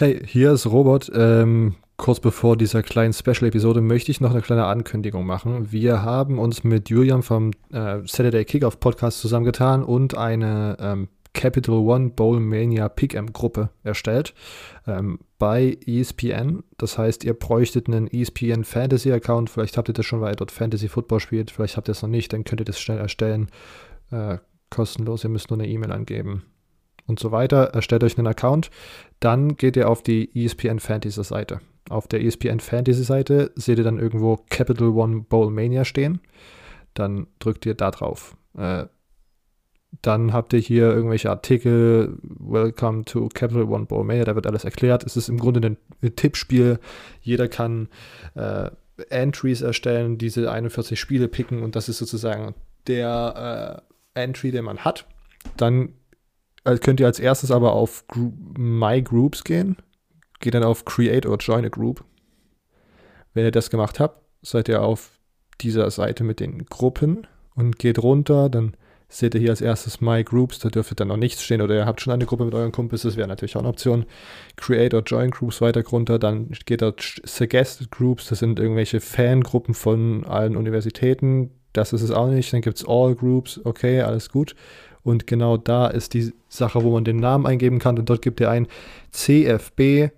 Hey, hier ist Robert. Ähm, kurz bevor dieser kleinen Special-Episode möchte ich noch eine kleine Ankündigung machen. Wir haben uns mit Julian vom äh, Saturday Kickoff Podcast zusammengetan und eine ähm, Capital One Bowl Mania Pick'em Gruppe erstellt ähm, bei ESPN. Das heißt, ihr bräuchtet einen ESPN Fantasy Account. Vielleicht habt ihr das schon, weil ihr dort Fantasy Football spielt. Vielleicht habt ihr es noch nicht. Dann könnt ihr das schnell erstellen. Äh, kostenlos. Ihr müsst nur eine E-Mail angeben und so weiter. Erstellt euch einen Account. Dann geht ihr auf die ESPN Fantasy Seite. Auf der ESPN Fantasy Seite seht ihr dann irgendwo Capital One Bowl Mania stehen. Dann drückt ihr da drauf. Äh, dann habt ihr hier irgendwelche Artikel, Welcome to Capital One Bowl Mania, da wird alles erklärt. Es ist im Grunde ein Tippspiel. Jeder kann äh, Entries erstellen, diese 41 Spiele picken und das ist sozusagen der äh, Entry, den man hat. Dann also könnt ihr als erstes aber auf Gru My Groups gehen. Geht dann auf Create or Join a Group. Wenn ihr das gemacht habt, seid ihr auf dieser Seite mit den Gruppen und geht runter, dann seht ihr hier als erstes My Groups, da dürfte dann noch nichts stehen oder ihr habt schon eine Gruppe mit euren Kumpels, das wäre natürlich auch eine Option. Create or Join Groups weiter runter, dann geht dort Suggested Groups, das sind irgendwelche Fangruppen von allen Universitäten, das ist es auch nicht. Dann gibt es All Groups, okay, alles gut. Und genau da ist die Sache, wo man den Namen eingeben kann. Und dort gibt ihr ein CFB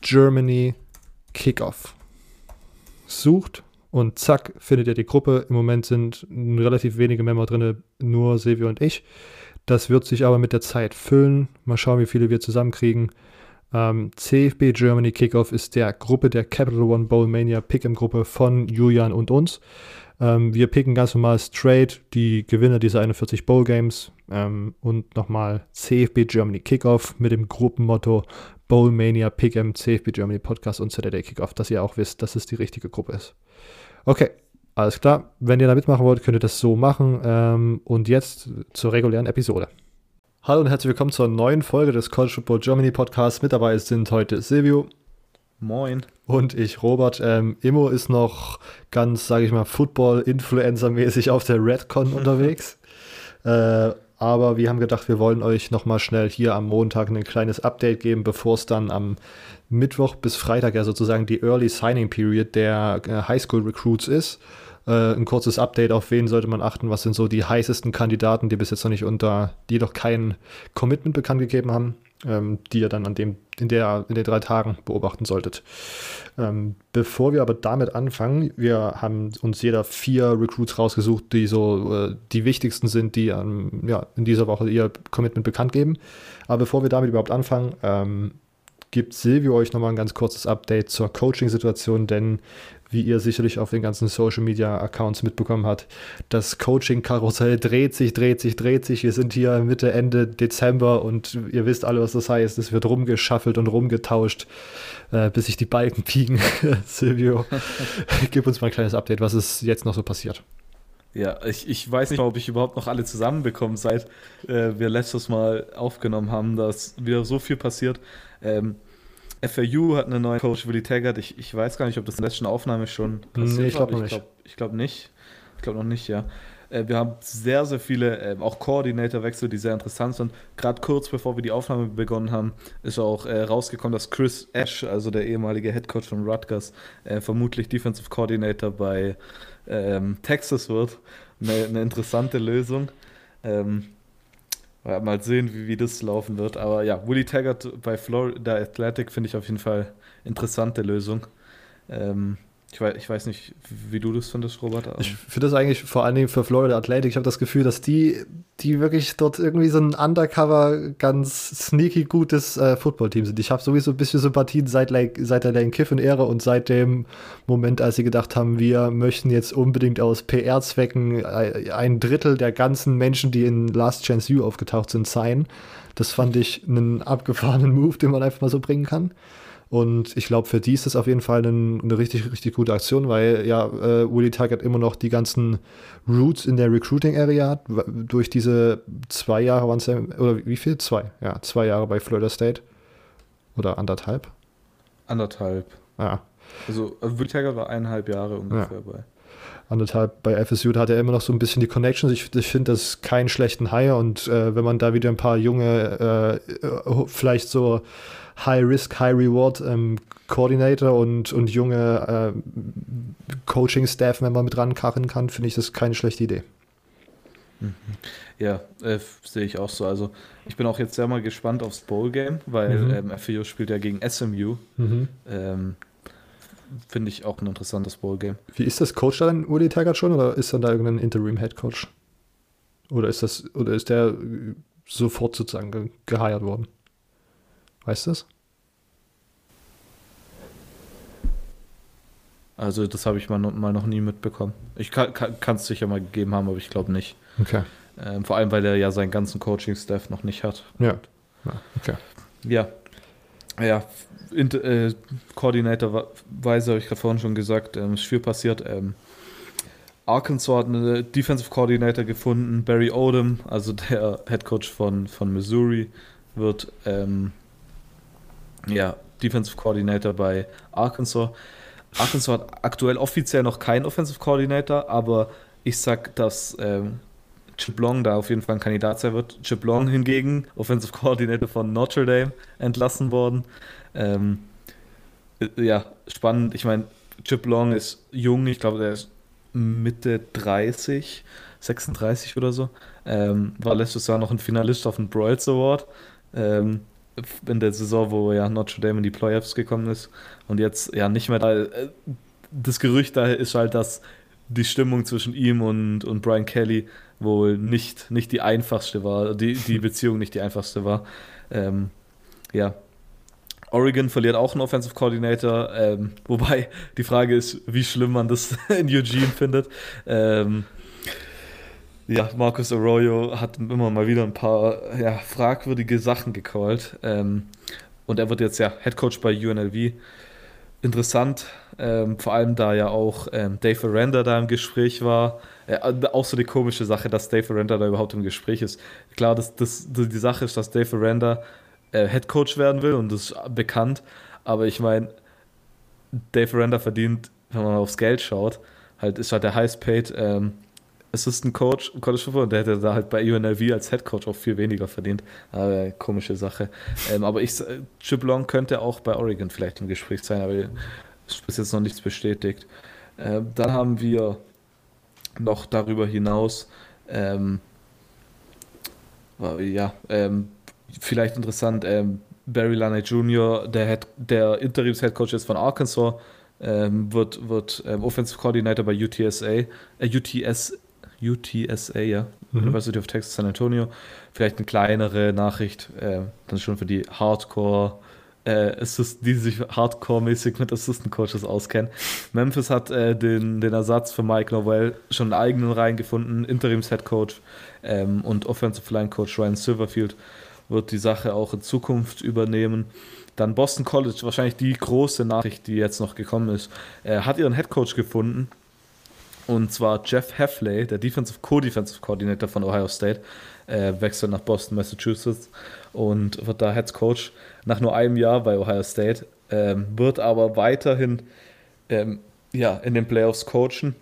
Germany Kickoff. Sucht und zack, findet ihr die Gruppe. Im Moment sind relativ wenige Member drin, nur Silvio und ich. Das wird sich aber mit der Zeit füllen. Mal schauen, wie viele wir zusammenkriegen. Ähm, CFB Germany Kickoff ist der Gruppe der Capital One Bowl Mania Pick'em Gruppe von Julian und uns. Ähm, wir picken ganz normal straight die Gewinner dieser 41 Bowl Games ähm, und nochmal CFB Germany Kickoff mit dem Gruppenmotto Bowl Mania Pick'em CFB Germany Podcast und Saturday Kickoff, dass ihr auch wisst, dass es die richtige Gruppe ist. Okay, alles klar. Wenn ihr da mitmachen wollt, könnt ihr das so machen. Ähm, und jetzt zur regulären Episode. Hallo und herzlich willkommen zur neuen Folge des College Football Germany Podcasts. Mit dabei sind heute Silvio. Moin. Und ich, Robert. Ähm, Immo ist noch ganz, sage ich mal, Football-Influencer-mäßig auf der Redcon unterwegs. Äh, aber wir haben gedacht, wir wollen euch nochmal schnell hier am Montag ein kleines Update geben, bevor es dann am Mittwoch bis Freitag ja sozusagen die Early Signing Period der äh, Highschool Recruits ist. Äh, ein kurzes Update, auf wen sollte man achten, was sind so die heißesten Kandidaten, die bis jetzt noch nicht unter, die noch kein Commitment bekannt gegeben haben ähm, die ihr dann an dem, in, der, in den drei Tagen beobachten solltet. Ähm, bevor wir aber damit anfangen, wir haben uns jeder vier Recruits rausgesucht, die so äh, die wichtigsten sind, die ähm, ja, in dieser Woche ihr Commitment bekannt geben. Aber bevor wir damit überhaupt anfangen, ähm, gibt Silvio euch nochmal ein ganz kurzes Update zur Coaching-Situation, denn wie ihr sicherlich auf den ganzen Social Media Accounts mitbekommen habt, das Coaching-Karussell dreht sich, dreht sich, dreht sich. Wir sind hier Mitte, Ende Dezember und ihr wisst alle, was das heißt. Es wird rumgeschaffelt und rumgetauscht, äh, bis sich die Balken pieken. Silvio, gib uns mal ein kleines Update, was ist jetzt noch so passiert. Ja, ich, ich weiß nicht, ob ich überhaupt noch alle zusammenbekomme, seit äh, wir letztes Mal aufgenommen haben. Da ist wieder so viel passiert. Ähm, FAU hat einen neuen Coach, Willy Taggart. Ich, ich weiß gar nicht, ob das in der letzten Aufnahme schon passiert nee, ich glaube nicht. Glaub, ich glaube nicht. Ich glaube noch nicht, ja. Äh, wir haben sehr, sehr viele, äh, auch Koordinatorwechsel, die sehr interessant sind. Gerade kurz bevor wir die Aufnahme begonnen haben, ist auch äh, rausgekommen, dass Chris Ash, also der ehemalige Head Coach von Rutgers, äh, vermutlich Defensive Coordinator bei ähm, Texas wird. Eine, eine interessante Lösung. Ähm, mal sehen, wie, wie das laufen wird. Aber ja, Willie Taggart bei Florida Athletic finde ich auf jeden Fall interessante Lösung. Ähm, ich weiß, ich weiß nicht, wie du das findest, Robert. Ich finde das eigentlich vor allen Dingen für Florida Atlantic. Ich habe das Gefühl, dass die, die wirklich dort irgendwie so ein Undercover ganz sneaky gutes äh, Footballteam sind. Ich habe sowieso ein bisschen Sympathien seit, seit der Lane Kiffin-Ära und seit dem Moment, als sie gedacht haben, wir möchten jetzt unbedingt aus PR-Zwecken äh, ein Drittel der ganzen Menschen, die in Last Chance U aufgetaucht sind, sein. Das fand ich einen abgefahrenen Move, den man einfach mal so bringen kann. Und ich glaube, für die ist das auf jeden Fall eine, eine richtig, richtig gute Aktion, weil ja, äh, Willy Taggart immer noch die ganzen Roots in der Recruiting-Area hat. Durch diese zwei Jahre waren es ja, oder wie viel? Zwei. Ja, zwei Jahre bei Florida State. Oder anderthalb? Anderthalb. Ja. Also, Willy Taggart war eineinhalb Jahre ungefähr ja. bei. anderthalb bei FSU, da hat er immer noch so ein bisschen die Connections. Ich, ich finde das keinen schlechten Hire und äh, wenn man da wieder ein paar junge, äh, vielleicht so High-Risk, High-Reward ähm, Coordinator und, und junge äh, Coaching-Staff-Member mit rankarren kann, finde ich das keine schlechte Idee. Mhm. Ja, äh, sehe ich auch so. Also ich bin auch jetzt sehr mal gespannt aufs Bowl-Game, weil mhm. ähm, FIU spielt ja gegen SMU. Mhm. Ähm, Finde ich auch ein interessantes Bowl-Game. Wie ist das? Coach da dann Uli Taggart schon oder ist dann da irgendein Interim-Head-Coach? Oder ist das, oder ist der sofort sozusagen ge geheiert worden? Weißt du das? Also das habe ich mal, mal noch nie mitbekommen. Ich kann es sicher mal gegeben haben, aber ich glaube nicht. Okay. Ähm, vor allem, weil er ja seinen ganzen Coaching-Staff noch nicht hat. Ja. ja okay. Ja. Ja, Inter, äh, Coordinator-weise habe ich gerade vorhin schon gesagt, ähm, ist viel passiert. Ähm, Arkansas hat eine Defensive Coordinator gefunden, Barry Odom, also der Head Coach von, von Missouri, wird ähm, ja, Defensive Coordinator bei Arkansas. Arkansas hat aktuell offiziell noch keinen Offensive Coordinator, aber ich sag, dass ähm, Chip Long da auf jeden Fall ein Kandidat sein wird. Chip Long hingegen, Offensive Coordinator von Notre Dame, entlassen worden. Ähm, äh, ja, spannend. Ich meine, Chip Long ist jung, ich glaube, der ist Mitte 30, 36 oder so. Ähm, war letztes Jahr noch ein Finalist auf dem Broyles Award. Ähm, in der Saison, wo ja Notre Dame in die Playoffs gekommen ist und jetzt ja nicht mehr da. Äh, das Gerücht da ist halt, dass die Stimmung zwischen ihm und, und Brian Kelly wohl nicht, nicht die einfachste war, die, die Beziehung nicht die einfachste war. Ähm, ja. Oregon verliert auch einen Offensive Coordinator, ähm, wobei die Frage ist, wie schlimm man das in Eugene findet. Ähm, ja, Marcus Arroyo hat immer mal wieder ein paar ja, fragwürdige Sachen gecallt. Ähm, und er wird jetzt ja Head Coach bei UNLV. Interessant, ähm, vor allem da ja auch ähm, Dave Aranda da im Gespräch war. Äh, auch so die komische Sache, dass Dave Aranda da überhaupt im Gespräch ist. Klar, das, das, die Sache ist, dass Dave Aranda äh, Head Coach werden will und das ist bekannt. Aber ich meine, Dave Aranda verdient, wenn man aufs Geld schaut, halt ist halt der highest paid ähm, Assistant Coach im College Football und der hätte da halt bei UNLV als Head Coach auch viel weniger verdient. Aber komische Sache. Ähm, aber ich, Chip Long könnte auch bei Oregon vielleicht im Gespräch sein, aber ist jetzt noch nichts bestätigt. Ähm, dann haben wir noch darüber hinaus, ähm, ja, ähm, vielleicht interessant, ähm, Barry Laney Jr., der, Head, der Interims-Head-Coach ist von Arkansas, ähm, wird, wird ähm, Offensive Coordinator bei UTSA, äh, UTS, UTSA, ja, mhm. University of Texas San Antonio. Vielleicht eine kleinere Nachricht, äh, dann schon für die Hardcore- äh, Assist, die sich hardcore-mäßig mit Assistant Coaches auskennen. Memphis hat äh, den, den Ersatz für Mike Novell schon einen eigenen Reihen gefunden, Interims-Head Coach ähm, und Offensive Line Coach Ryan Silverfield wird die Sache auch in Zukunft übernehmen. Dann Boston College, wahrscheinlich die große Nachricht, die jetzt noch gekommen ist, äh, hat ihren Head Coach gefunden und zwar Jeff Heffley, der Defensive Co-Defensive Coordinator von Ohio State, äh, wechselt nach Boston, Massachusetts und wird da Head Coach nach nur einem Jahr bei Ohio State, ähm, wird aber weiterhin ähm, ja, in den Playoffs coachen.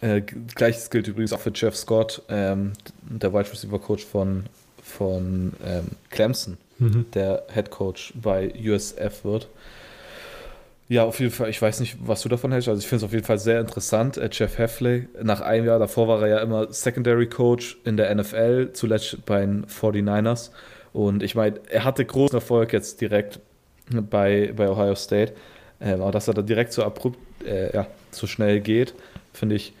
Äh, Gleiches gilt übrigens auch für Jeff Scott, ähm, der Wide Receiver Coach von, von ähm, Clemson, mhm. der Head Coach bei USF wird. Ja, auf jeden Fall. Ich weiß nicht, was du davon hältst. Also ich finde es auf jeden Fall sehr interessant. Äh, Jeff Heffley, nach einem Jahr, davor war er ja immer Secondary Coach in der NFL, zuletzt bei den 49ers. Und ich meine, er hatte großen Erfolg jetzt direkt bei, bei Ohio State. Ähm, aber dass er da direkt so abrupt, äh, ja, so schnell geht, finde ich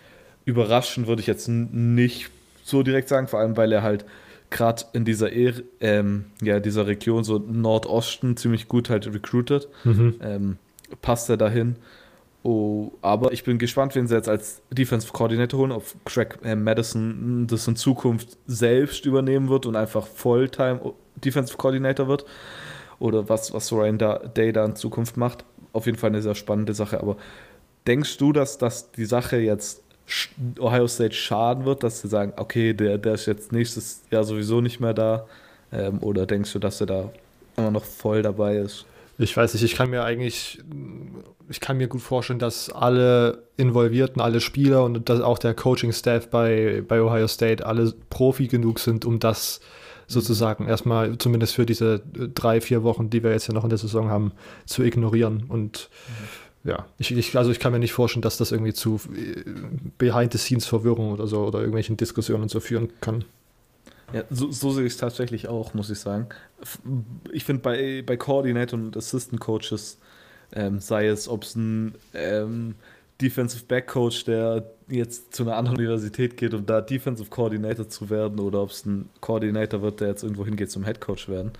überraschend, würde ich jetzt nicht so direkt sagen, vor allem weil er halt gerade in dieser, e ähm, ja, dieser Region, so Nordosten, ziemlich gut halt recruited. Mhm. Ähm, passt er dahin. Oh, aber ich bin gespannt, wen sie jetzt als Defensive Coordinator holen, ob Craig äh, Madison das in Zukunft selbst übernehmen wird und einfach Fulltime Defensive Coordinator wird. Oder was, was Ryan Day da in Zukunft macht. Auf jeden Fall eine sehr spannende Sache. Aber denkst du, dass, dass die Sache jetzt Ohio State schaden wird, dass sie sagen, okay, der, der ist jetzt nächstes Jahr sowieso nicht mehr da? Ähm, oder denkst du, dass er da immer noch voll dabei ist? Ich weiß nicht, ich kann mir eigentlich ich kann mir gut vorstellen, dass alle Involvierten, alle Spieler und dass auch der Coaching-Staff bei, bei Ohio State alle Profi genug sind, um das sozusagen erstmal zumindest für diese drei, vier Wochen, die wir jetzt ja noch in der Saison haben, zu ignorieren. Und mhm. ja, ich, ich, also ich kann mir nicht vorstellen, dass das irgendwie zu äh, Behind-the-Scenes-Verwirrung oder so oder irgendwelchen Diskussionen so führen kann. Ja, so, so sehe ich es tatsächlich auch, muss ich sagen. Ich finde bei, bei Coordinator und Assistant Coaches, ähm, sei es, ob es ein ähm, Defensive Back Coach, der jetzt zu einer anderen Universität geht, um da Defensive Coordinator zu werden, oder ob es ein Coordinator wird, der jetzt irgendwo hingeht zum Head Coach werden,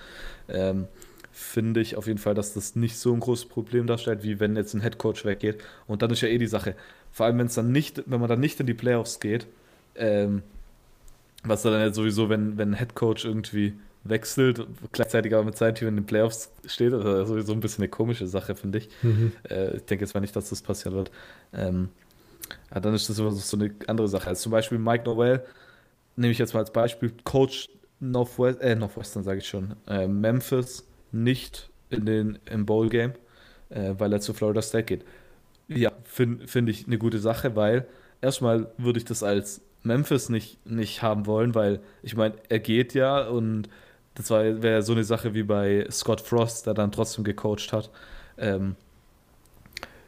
ähm, finde ich auf jeden Fall, dass das nicht so ein großes Problem darstellt, wie wenn jetzt ein Head Coach weggeht. Und dann ist ja eh die Sache, vor allem wenn es dann nicht, wenn man dann nicht in die Playoffs geht, was dann ja sowieso, wenn, wenn ein Head Coach irgendwie wechselt, gleichzeitig aber mit seinem Team in den Playoffs steht, also sowieso ein bisschen eine komische Sache, finde ich. Mhm. Äh, ich denke jetzt mal nicht, dass das passieren wird. Ähm, ja, dann ist das immer so eine andere Sache. Also zum Beispiel Mike Noel, nehme ich jetzt mal als Beispiel, Coach Northwest, äh, Northwestern sage ich schon, äh, Memphis nicht in den, im Bowl-Game, äh, weil er zu Florida State geht. Ja, finde find ich eine gute Sache, weil erstmal würde ich das als Memphis nicht, nicht haben wollen, weil ich meine, er geht ja und das wäre so eine Sache wie bei Scott Frost, der dann trotzdem gecoacht hat. Ähm,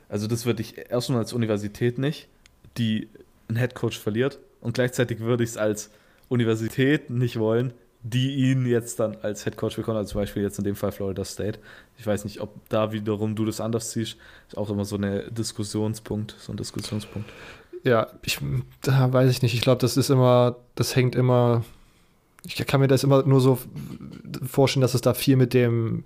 also das würde ich erstmal als Universität nicht, die einen Headcoach verliert und gleichzeitig würde ich es als Universität nicht wollen, die ihn jetzt dann als Headcoach bekommen, also zum Beispiel jetzt in dem Fall Florida State. Ich weiß nicht, ob da wiederum du das anders siehst. Ist auch immer so ein Diskussionspunkt, so ein Diskussionspunkt. Ja, ich, da weiß ich nicht. Ich glaube, das ist immer, das hängt immer, ich kann mir das immer nur so vorstellen, dass es da viel mit dem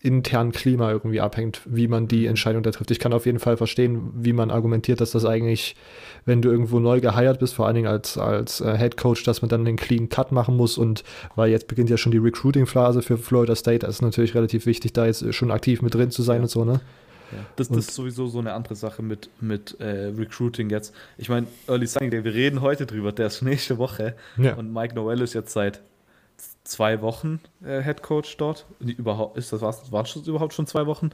internen Klima irgendwie abhängt, wie man die Entscheidung da trifft. Ich kann auf jeden Fall verstehen, wie man argumentiert, dass das eigentlich, wenn du irgendwo neu geheiert bist, vor allen Dingen als, als äh, Head Coach, dass man dann einen clean Cut machen muss und weil jetzt beginnt ja schon die Recruiting-Phase für Florida State, das ist natürlich relativ wichtig, da jetzt schon aktiv mit drin zu sein ja. und so, ne? Ja. Das, das ist sowieso so eine andere Sache mit, mit äh, Recruiting jetzt. Ich meine, Early Signing Day, wir reden heute drüber, der ist nächste Woche. Ja. Und Mike Noel ist jetzt seit zwei Wochen äh, Head Coach dort. Überhaupt, ist das, was, waren schon überhaupt schon zwei Wochen?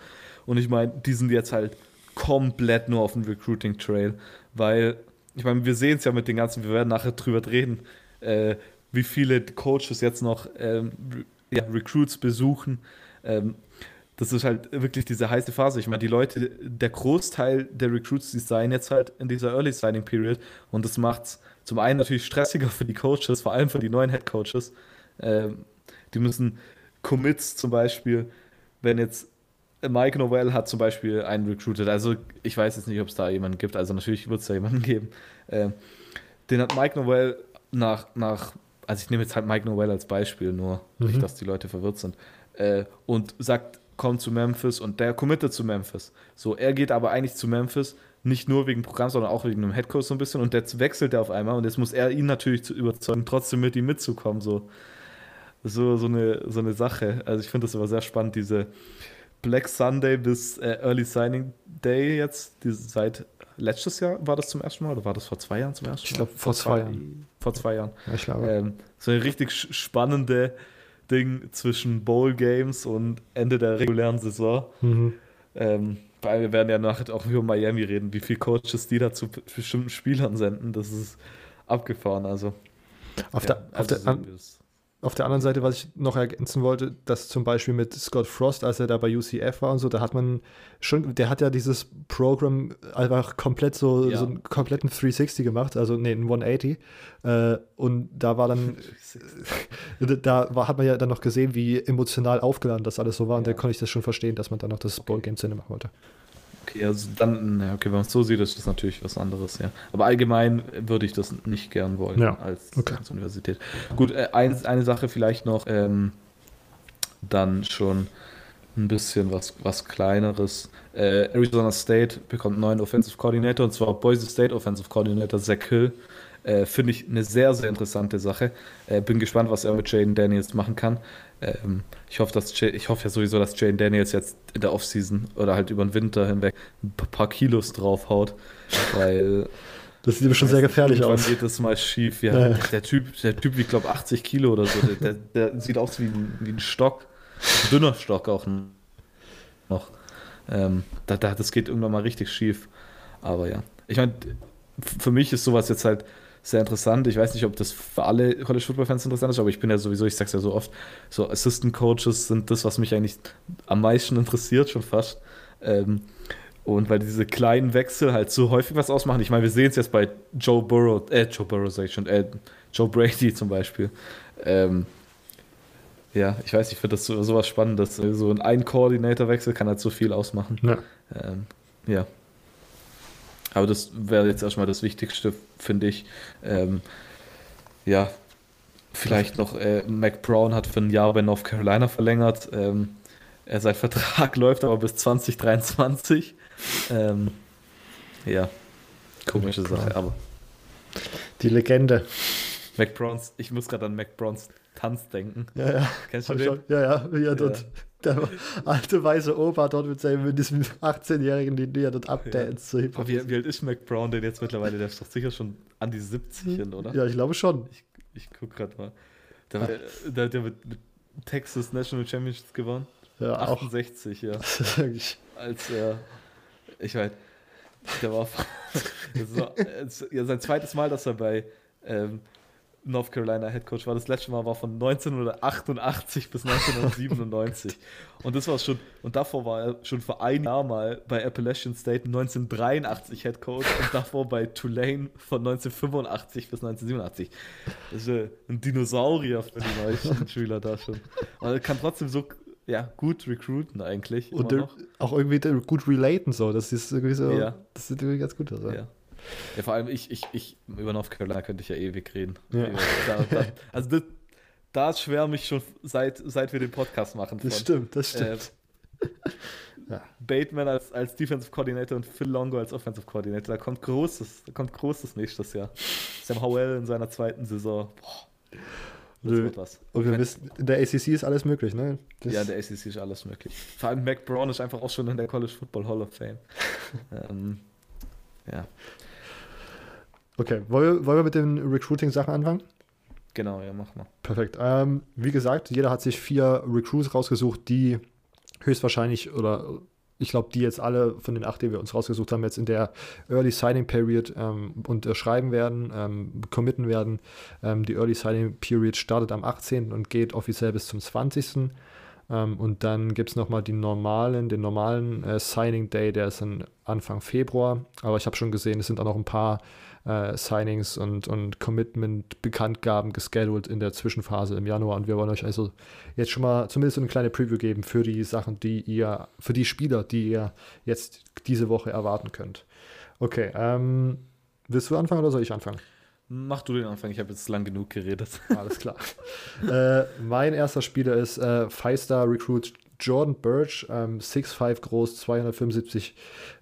Und ich meine, die sind jetzt halt komplett nur auf dem Recruiting Trail, weil, ich meine, wir sehen es ja mit den ganzen, wir werden nachher drüber reden, äh, wie viele Coaches jetzt noch ähm, ja, Recruits besuchen. Ähm, das ist halt wirklich diese heiße Phase. Ich meine, die Leute, der Großteil der Recruits, die seien jetzt halt in dieser Early Signing Period und das macht es zum einen natürlich stressiger für die Coaches, vor allem für die neuen Head Coaches. Ähm, die müssen Commits zum Beispiel, wenn jetzt Mike Novell hat zum Beispiel einen recruited, also ich weiß jetzt nicht, ob es da jemanden gibt, also natürlich wird es da jemanden geben. Ähm, den hat Mike Novell nach, nach, also ich nehme jetzt halt Mike Novell als Beispiel nur, mhm. nicht, dass die Leute verwirrt sind, äh, und sagt, kommt zu Memphis und der committet zu Memphis. So, er geht aber eigentlich zu Memphis nicht nur wegen Programm, sondern auch wegen einem Headcoach so ein bisschen und jetzt wechselt er auf einmal und jetzt muss er ihn natürlich zu überzeugen, trotzdem mit ihm mitzukommen. So, so, so, eine, so eine Sache. Also ich finde das aber sehr spannend, diese Black Sunday bis äh, Early Signing Day jetzt, die, seit letztes Jahr war das zum ersten Mal oder war das vor zwei Jahren zum ersten Mal? Ich glaube vor, vor, zwei Jahren. Vor zwei Jahren. Ja, ich glaube. Ähm, so eine richtig spannende Ding zwischen Bowl Games und Ende der regulären Saison. Mhm. Ähm, weil wir werden ja nachher auch über Miami reden, wie viele Coaches die da zu bestimmten Spielern senden. Das ist abgefahren. Also, auf ja, der, auf also der, an, auf der anderen Seite, was ich noch ergänzen wollte, dass zum Beispiel mit Scott Frost, als er da bei UCF war und so, da hat man schon, der hat ja dieses Programm einfach komplett so, ja. so einen kompletten 360 gemacht, also nee, einen 180. Äh, und da war dann, da war, hat man ja dann noch gesehen, wie emotional aufgeladen das alles so war. Und ja. da konnte ich das schon verstehen, dass man dann noch das okay. Bowl-Game zu Ende machen wollte. Okay, also dann, okay, wenn man es so sieht, ist das natürlich was anderes, ja. Aber allgemein würde ich das nicht gern wollen ja. als, okay. als, Universität. Gut, äh, ein, eine Sache vielleicht noch, ähm, dann schon ein bisschen was, was kleineres. Äh, Arizona State bekommt einen neuen Offensive Coordinator und zwar Boise State Offensive Coordinator Zach Hill. Äh, Finde ich eine sehr, sehr interessante Sache. Äh, bin gespannt, was er mit Jaden Daniels machen kann. Ähm, ich, hoffe, dass ich hoffe ja sowieso, dass Jaden Daniels jetzt in der Offseason oder halt über den Winter hinweg ein paar Kilos draufhaut, weil. Das sieht schon sehr gefährlich aus. Dann geht das mal schief. Ja, ja. Der Typ, der Typ wiegt, glaube 80 Kilo oder so. Der, der, der, sieht aus wie ein, wie ein Stock. Ein dünner Stock auch noch. Ähm, da, da, das geht irgendwann mal richtig schief. Aber ja, ich meine, für mich ist sowas jetzt halt sehr interessant. Ich weiß nicht, ob das für alle College Football Fans interessant ist, aber ich bin ja sowieso, ich sag's ja so oft, so Assistant Coaches sind das, was mich eigentlich am meisten interessiert, schon fast. Ähm, und weil diese kleinen Wechsel halt so häufig was ausmachen. Ich meine, wir sehen es jetzt bei Joe Burrow, äh, Joe Burrow sag ich schon, äh, Joe Brady zum Beispiel. Ähm, ja, ich weiß, ich finde das so, sowas Spannendes. So ein Ein-Koordinator-Wechsel kann halt so viel ausmachen. Ja. Ähm, ja. Aber das wäre jetzt erstmal das Wichtigste, finde ich. Ähm, ja, vielleicht noch, äh, Mac Brown hat für ein Jahr bei North Carolina verlängert. Ähm, er sein Vertrag läuft aber bis 2023. Ähm, ja, komische Mac Sache, aber. Die Legende. Mac Browns, ich muss gerade an Mac Browns Tanz denken. Ja, ja. Kennst du den? Schon, ja, ja, wie er dort, ja. Der alte weiße Opa dort mit seinem mit diesem 18-Jährigen, den er dort abdanzt. Ja. So wie, wie alt ist Mac Brown denn jetzt mittlerweile? Der ist doch sicher schon an die 70 hin, oder? Ja, ich glaube schon. Ich, ich guck gerade mal. Der, ah. der, der mit, mit Texas National Championships gewonnen. Ja, 68, auch. ja. Als er, ich weiß, der war das war, ja, sein zweites Mal, dass er bei ähm, North Carolina Head Coach war. Das letzte Mal war von 1988 bis 1997. und das war schon, und davor war er schon vor ein Jahr mal bei Appalachian State 1983 Head Coach und davor bei Tulane von 1985 bis 1987. Das ist ein Dinosaurier für die meisten Schüler da schon. Aber er kann trotzdem so ja, gut recruiten eigentlich. Und auch irgendwie gut relaten so. Das ist irgendwie so. Ja. Das sieht irgendwie ganz gut aus. Ja. Ja. vor allem ich, ich, ich, über North Carolina könnte ich ja ewig reden. Ja. Da, da, also das, da schwärme ich schon seit, seit wir den Podcast machen. Von, das stimmt, das stimmt. Äh, ja. Bateman als, als Defensive Coordinator und Phil Longo als Offensive Coordinator. Da kommt Großes, da kommt Großes nächstes Jahr. Sam Howell in seiner zweiten Saison. Boah. Und, und wir wissen, in der ACC ist alles möglich, ne? Das ja, in der ACC ist alles möglich. Vor allem Mac Brown ist einfach auch schon in der College Football Hall of Fame. ähm, ja. Okay, wollen wir, wollen wir mit den Recruiting-Sachen anfangen? Genau, ja, mach mal. Perfekt. Ähm, wie gesagt, jeder hat sich vier Recruits rausgesucht, die höchstwahrscheinlich oder ich glaube, die jetzt alle von den acht, die wir uns rausgesucht haben, jetzt in der Early Signing Period ähm, unterschreiben werden, ähm, committen werden. Ähm, die Early Signing Period startet am 18. und geht offiziell bis zum 20. Ähm, und dann gibt es nochmal den normalen, den normalen äh, Signing Day, der ist dann Anfang Februar. Aber ich habe schon gesehen, es sind auch noch ein paar äh, Signings und, und Commitment-Bekanntgaben gescheduled in der Zwischenphase im Januar. Und wir wollen euch also jetzt schon mal zumindest eine kleine Preview geben für die Sachen, die ihr, für die Spieler, die ihr jetzt diese Woche erwarten könnt. Okay, ähm, willst du anfangen oder soll ich anfangen? Mach du den Anfang, ich habe jetzt lang genug geredet. Alles klar. äh, mein erster Spieler ist äh, Five-Star Recruit Jordan Birch, ähm, 6'5 groß, 275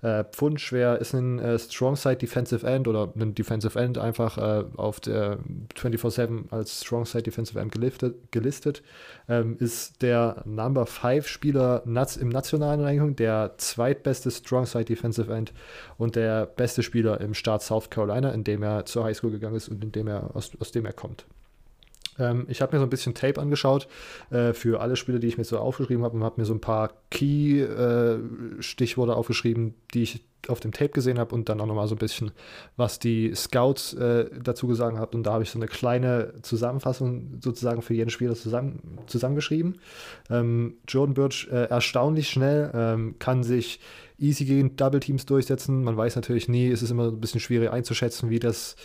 äh, Pfund schwer, ist ein äh, Strong Defensive End oder ein Defensive End einfach äh, auf der 24-7 als Strong Side Defensive End geliftet, gelistet. Ähm, ist der Number 5 Spieler im nationalen Ranking, der zweitbeste Strong Side Defensive End und der beste Spieler im Staat South Carolina, in dem er zur Highschool gegangen ist und in dem er, aus, aus dem er kommt. Ähm, ich habe mir so ein bisschen Tape angeschaut äh, für alle Spiele, die ich mir so aufgeschrieben habe und habe mir so ein paar Key-Stichworte äh, aufgeschrieben, die ich auf dem Tape gesehen habe und dann auch nochmal so ein bisschen, was die Scouts äh, dazu gesagt haben. Und da habe ich so eine kleine Zusammenfassung sozusagen für jeden Spieler zusammen, zusammengeschrieben. Ähm, Jordan Birch äh, erstaunlich schnell, ähm, kann sich easy gegen Double Teams durchsetzen. Man weiß natürlich nie, es ist immer ein bisschen schwierig einzuschätzen, wie das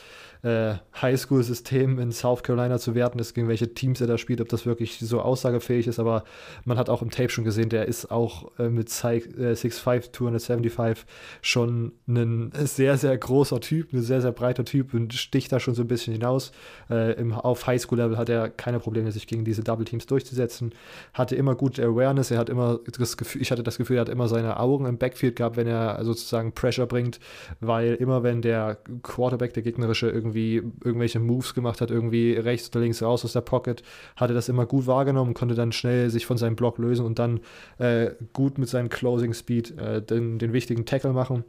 äh, Highschool-System in South Carolina zu werten ist, gegen welche Teams er da spielt, ob das wirklich so aussagefähig ist. Aber man hat auch im Tape schon gesehen, der ist auch äh, mit 6'5, 275 schon ein sehr, sehr großer Typ, ein sehr, sehr breiter Typ und sticht da schon so ein bisschen hinaus. Äh, im, auf Highschool-Level hat er keine Probleme, sich gegen diese Double Teams durchzusetzen. Hatte immer gute Awareness, er hat immer das Gefühl, ich hatte das Gefühl, er hat immer seine Augen im Backfield gehabt, wenn er sozusagen Pressure bringt, weil immer wenn der Quarterback, der gegnerische, irgendwie irgendwie irgendwelche Moves gemacht hat, irgendwie rechts oder links raus aus der Pocket, hatte das immer gut wahrgenommen, konnte dann schnell sich von seinem Block lösen und dann äh, gut mit seinem Closing Speed äh, den, den wichtigen Tackle machen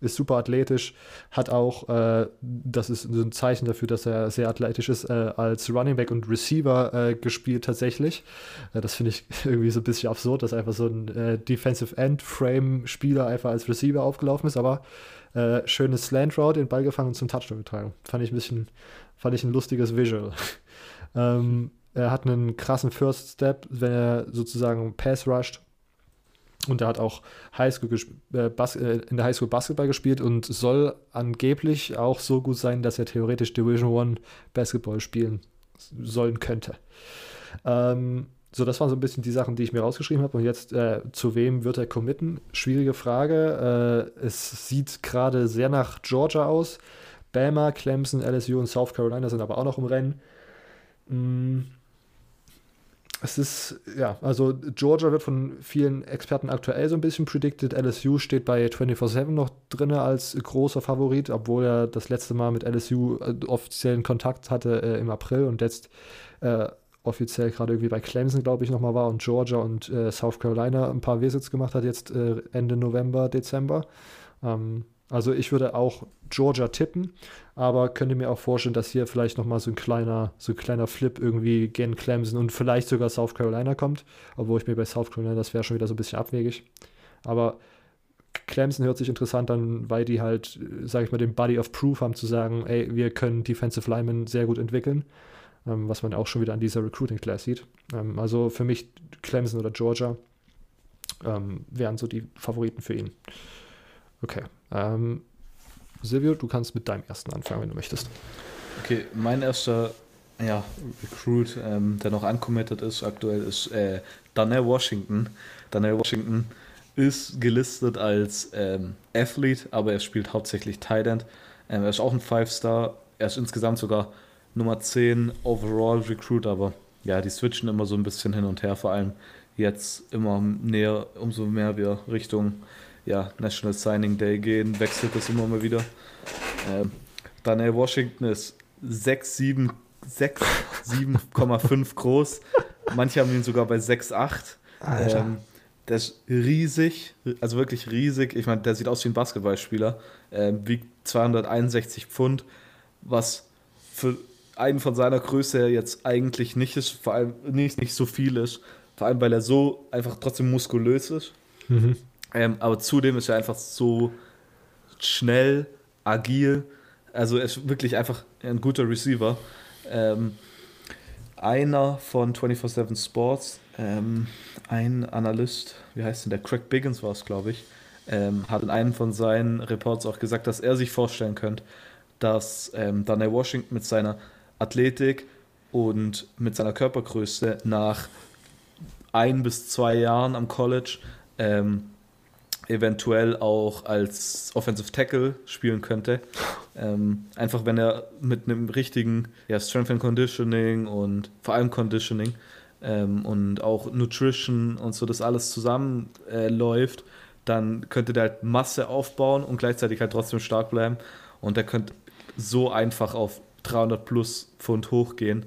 ist super athletisch, hat auch, äh, das ist ein Zeichen dafür, dass er sehr athletisch ist, äh, als Running Back und Receiver äh, gespielt tatsächlich. Äh, das finde ich irgendwie so ein bisschen absurd, dass einfach so ein äh, Defensive End Frame Spieler einfach als Receiver aufgelaufen ist, aber äh, schönes Slant Route, den Ball gefangen und zum Touchdown getragen. Fand ich ein bisschen, fand ich ein lustiges Visual. ähm, er hat einen krassen First Step, wenn er sozusagen Pass rusht und er hat auch Highschool äh, äh, in der Highschool Basketball gespielt und soll angeblich auch so gut sein, dass er theoretisch Division One Basketball spielen sollen könnte. Ähm, so, das waren so ein bisschen die Sachen, die ich mir rausgeschrieben habe. Und jetzt, äh, zu wem wird er committen? Schwierige Frage. Äh, es sieht gerade sehr nach Georgia aus. Bama, Clemson, LSU und South Carolina sind aber auch noch im Rennen. Mm es ist, ja, also Georgia wird von vielen Experten aktuell so ein bisschen predicted. LSU steht bei 24-7 noch drin als großer Favorit, obwohl er das letzte Mal mit LSU äh, offiziellen Kontakt hatte äh, im April und jetzt äh, offiziell gerade irgendwie bei Clemson, glaube ich, nochmal war und Georgia und äh, South Carolina ein paar Visits gemacht hat, jetzt äh, Ende November, Dezember. Ähm, also ich würde auch Georgia tippen, aber könnte mir auch vorstellen, dass hier vielleicht nochmal so ein kleiner, so ein kleiner Flip irgendwie gen Clemson und vielleicht sogar South Carolina kommt, obwohl ich mir bei South Carolina, das wäre schon wieder so ein bisschen abwegig. Aber Clemson hört sich interessant an, weil die halt, sage ich mal, den Body of Proof haben zu sagen, ey, wir können Defensive Linemen sehr gut entwickeln, ähm, was man auch schon wieder an dieser Recruiting Class sieht. Ähm, also für mich Clemson oder Georgia ähm, wären so die Favoriten für ihn. Okay. Ähm, Silvio, du kannst mit deinem ersten anfangen, wenn du möchtest. Okay, mein erster ja, Recruit, ähm, der noch uncommitted ist aktuell, ist äh, Daniel Washington. Daniel Washington ist gelistet als ähm, Athlete, aber er spielt hauptsächlich Tight End. Ähm, er ist auch ein Five-Star. Er ist insgesamt sogar Nummer 10 Overall Recruit, aber ja, die switchen immer so ein bisschen hin und her, vor allem jetzt immer näher, umso mehr wir Richtung ja, National Signing Day gehen, wechselt das immer mal wieder. Ähm, Daniel Washington ist 6,7,5 groß. Manche haben ihn sogar bei 6,8. Ähm, der ist riesig, also wirklich riesig. Ich meine, der sieht aus wie ein Basketballspieler. Ähm, wiegt 261 Pfund, was für einen von seiner Größe jetzt eigentlich nicht ist, vor allem nicht, nicht so viel ist. Vor allem, weil er so einfach trotzdem muskulös ist. Mhm. Ähm, aber zudem ist er einfach so schnell, agil. Also er ist wirklich einfach ein guter Receiver. Ähm, einer von 24-7 Sports, ähm, ein Analyst, wie heißt denn der? Craig Biggins war es, glaube ich, ähm, hat in einem von seinen Reports auch gesagt, dass er sich vorstellen könnte, dass ähm, Daniel Washington mit seiner Athletik und mit seiner Körpergröße nach ein bis zwei Jahren am College ähm, eventuell auch als Offensive Tackle spielen könnte. Ähm, einfach wenn er mit einem richtigen ja, Strength and Conditioning und vor allem Conditioning ähm, und auch Nutrition und so das alles zusammen äh, dann könnte der halt Masse aufbauen und gleichzeitig halt trotzdem stark bleiben. Und der könnte so einfach auf 300 plus Pfund hochgehen.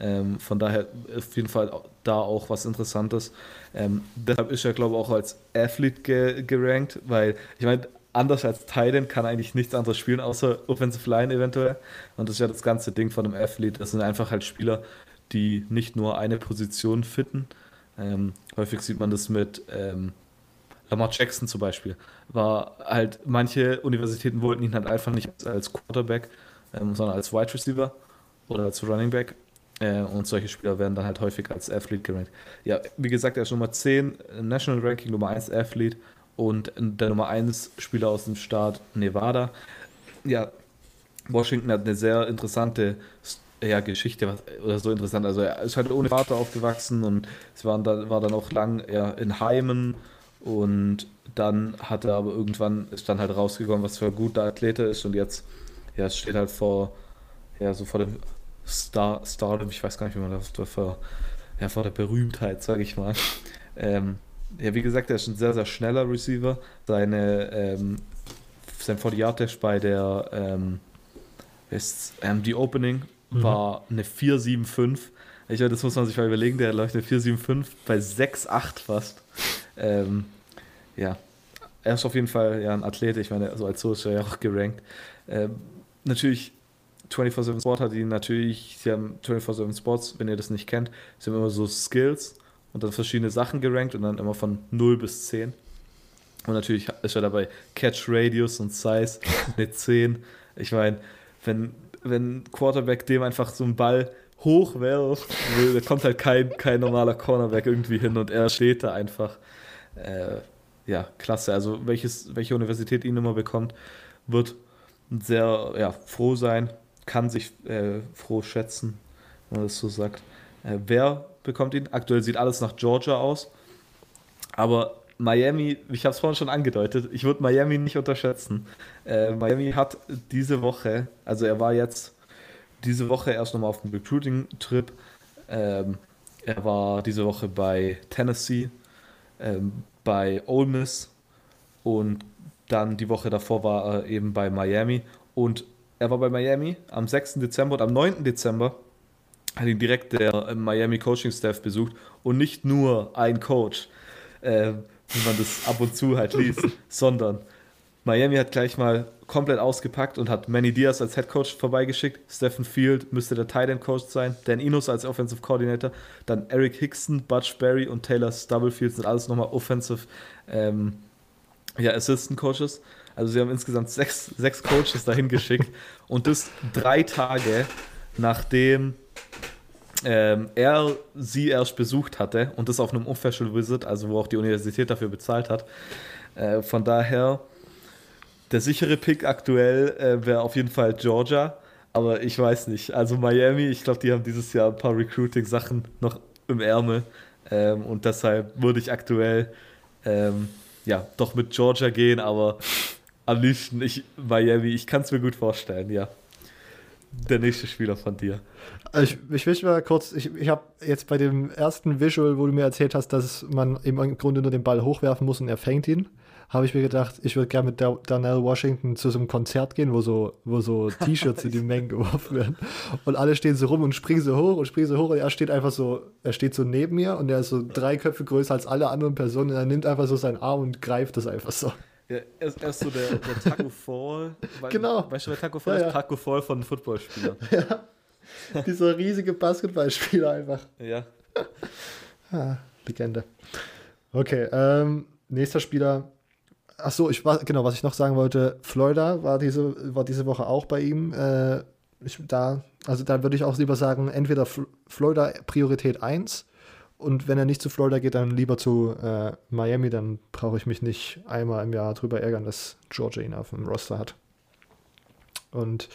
Ähm, von daher auf jeden Fall da auch was Interessantes. Ähm, deshalb ist er, glaube ich, auch als Athlete ge gerankt, weil ich meine, anders als Titan kann eigentlich nichts anderes spielen, außer Offensive Line eventuell. Und das ist ja das ganze Ding von einem Athlete. Das sind einfach halt Spieler, die nicht nur eine Position fitten. Ähm, häufig sieht man das mit ähm, Lamar Jackson zum Beispiel. War halt, manche Universitäten wollten ihn halt einfach nicht als Quarterback, ähm, sondern als Wide Receiver oder als Running Back. Äh, und solche Spieler werden dann halt häufig als Athlete gerankt. Ja, wie gesagt, er ist Nummer 10 National Ranking, Nummer 1 Athlete und der Nummer 1 Spieler aus dem Staat Nevada. Ja, Washington hat eine sehr interessante ja, Geschichte, oder so interessant. Also er ist halt ohne Vater aufgewachsen und es waren dann, war dann auch lang ja, in Heimen und dann hat er aber irgendwann ist dann halt rausgekommen, was für ein guter Athlet ist und jetzt ja, steht halt vor ja, so vor dem Star, Stardom, ich weiß gar nicht, wie man das vor, ja, vor der Berühmtheit, sage ich mal. Ähm, ja, wie gesagt, er ist ein sehr, sehr schneller Receiver. Seine, ähm, sein 40 bei der ähm, ist, ähm, die Opening mhm. war eine 475. Ich meine, das muss man sich mal überlegen, der läuft eine 475 bei 6,8 fast. Ähm, ja, er ist auf jeden Fall ja ein Athlet, ich meine, also als so ist er ja auch gerankt. Ähm, natürlich 24-7 Sport hat ihn natürlich, sie haben 24-7 Sports, wenn ihr das nicht kennt, sie haben immer so Skills und dann verschiedene Sachen gerankt und dann immer von 0 bis 10. Und natürlich ist er dabei Catch Radius und Size eine 10. Ich meine, wenn, wenn Quarterback dem einfach so einen Ball hochwerft, da kommt halt kein, kein normaler Cornerback irgendwie hin und er steht da einfach. Äh, ja, klasse. Also welches, welche Universität ihn immer bekommt, wird sehr ja, froh sein, kann sich äh, froh schätzen, wenn man das so sagt. Äh, wer bekommt ihn? Aktuell sieht alles nach Georgia aus. Aber Miami, ich habe es vorhin schon angedeutet, ich würde Miami nicht unterschätzen. Äh, Miami hat diese Woche, also er war jetzt diese Woche erst nochmal auf dem Recruiting-Trip. Ähm, er war diese Woche bei Tennessee, ähm, bei Ole Miss und dann die Woche davor war er eben bei Miami. Und er war bei Miami am 6. Dezember und am 9. Dezember hat ihn direkt der Miami Coaching Staff besucht und nicht nur ein Coach, äh, wie man das ab und zu halt liest, sondern Miami hat gleich mal komplett ausgepackt und hat Manny Diaz als Head Coach vorbeigeschickt. Stephen Field müsste der Tight End Coach sein. Dan Inos als Offensive Coordinator. Dann Eric Hickson, Butch Berry und Taylor Stubblefield sind alles nochmal Offensive ähm, ja, Assistant Coaches. Also sie haben insgesamt sechs, sechs Coaches dahin geschickt. und das drei Tage nachdem ähm, er sie erst besucht hatte und das auf einem Official Visit, also wo auch die Universität dafür bezahlt hat. Äh, von daher der sichere Pick aktuell äh, wäre auf jeden Fall Georgia, aber ich weiß nicht. Also Miami, ich glaube, die haben dieses Jahr ein paar Recruiting-Sachen noch im Ärmel ähm, und deshalb würde ich aktuell ähm, ja doch mit Georgia gehen, aber am liebsten ich, Miami. Ich kann es mir gut vorstellen, ja. Der nächste Spieler von dir. Ich, ich will mal kurz, ich, ich habe jetzt bei dem ersten Visual, wo du mir erzählt hast, dass man im Grunde nur den Ball hochwerfen muss und er fängt ihn habe ich mir gedacht, ich würde gerne mit Daniel Washington zu so einem Konzert gehen, wo so, wo so T-Shirts in die Mengen geworfen werden. Und alle stehen so rum und springen so hoch und springen so hoch und er steht einfach so, er steht so neben mir und er ist so drei Köpfe größer als alle anderen Personen und er nimmt einfach so seinen Arm und greift das einfach so. Ja, er ist, er ist so der, der Taco Fall. genau. Weißt du, wer Taco Fall ja, ist? Ja. Taco Fall von Footballspielern. Ja. Dieser riesige Basketballspieler einfach. Ja. ah, Legende. Okay, ähm, nächster Spieler Ach so, ich war, genau, was ich noch sagen wollte, Florida war diese, war diese Woche auch bei ihm. Äh, ich, da, also da würde ich auch lieber sagen, entweder Florida Priorität 1 und wenn er nicht zu Florida geht, dann lieber zu äh, Miami, dann brauche ich mich nicht einmal im Jahr drüber ärgern, dass Georgia ihn auf dem Roster hat. Und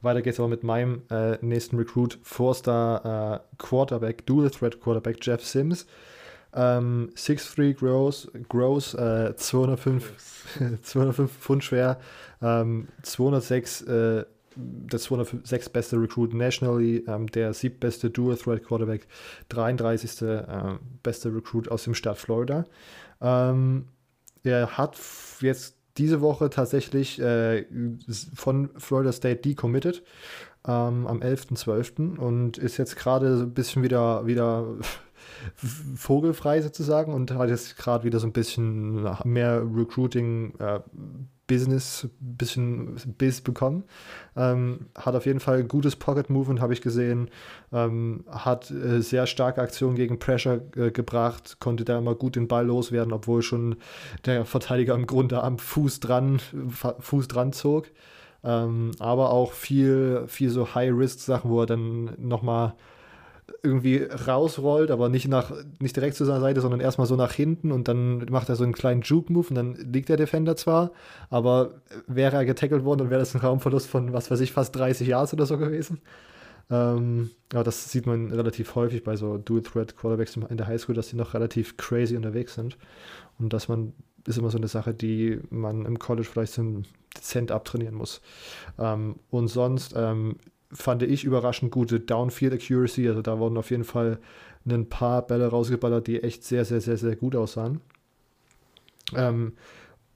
weiter geht's aber mit meinem äh, nächsten Recruit, Four-Star äh, Quarterback, Dual Threat Quarterback Jeff Sims. Ähm, 6'3 gross, gross äh, 205, 205 Pfund schwer, ähm, 206, äh, der 206 beste Recruit nationally, ähm, der siebbeste Dual Threat Quarterback, 33. Äh, beste Recruit aus dem Staat Florida. Ähm, er hat jetzt diese Woche tatsächlich äh, von Florida State decommitted ähm, am 11.12. und ist jetzt gerade ein bisschen wieder, wieder vogelfrei sozusagen und hat jetzt gerade wieder so ein bisschen mehr Recruiting, äh, Business, bisschen Biss bekommen. Ähm, hat auf jeden Fall gutes Pocket Movement, habe ich gesehen. Ähm, hat äh, sehr starke Aktionen gegen Pressure äh, gebracht, konnte da immer gut den Ball loswerden, obwohl schon der Verteidiger im Grunde am Fuß dran, Fuß dran zog. Ähm, aber auch viel, viel so High-Risk-Sachen, wo er dann nochmal irgendwie rausrollt, aber nicht nach nicht direkt zu seiner Seite, sondern erstmal so nach hinten und dann macht er so einen kleinen Juke-Move und dann liegt der Defender zwar, aber wäre er getackelt worden, dann wäre das ein Raumverlust von, was weiß ich, fast 30 Yards oder so gewesen. Ähm, aber das sieht man relativ häufig bei so Dual-Threat-Quarterbacks in der Highschool, dass die noch relativ crazy unterwegs sind. Und dass man, ist immer so eine Sache, die man im College vielleicht so dezent abtrainieren muss. Ähm, und sonst ähm, fand ich überraschend gute Downfield Accuracy. Also da wurden auf jeden Fall ein paar Bälle rausgeballert, die echt sehr, sehr, sehr, sehr gut aussahen. Ähm,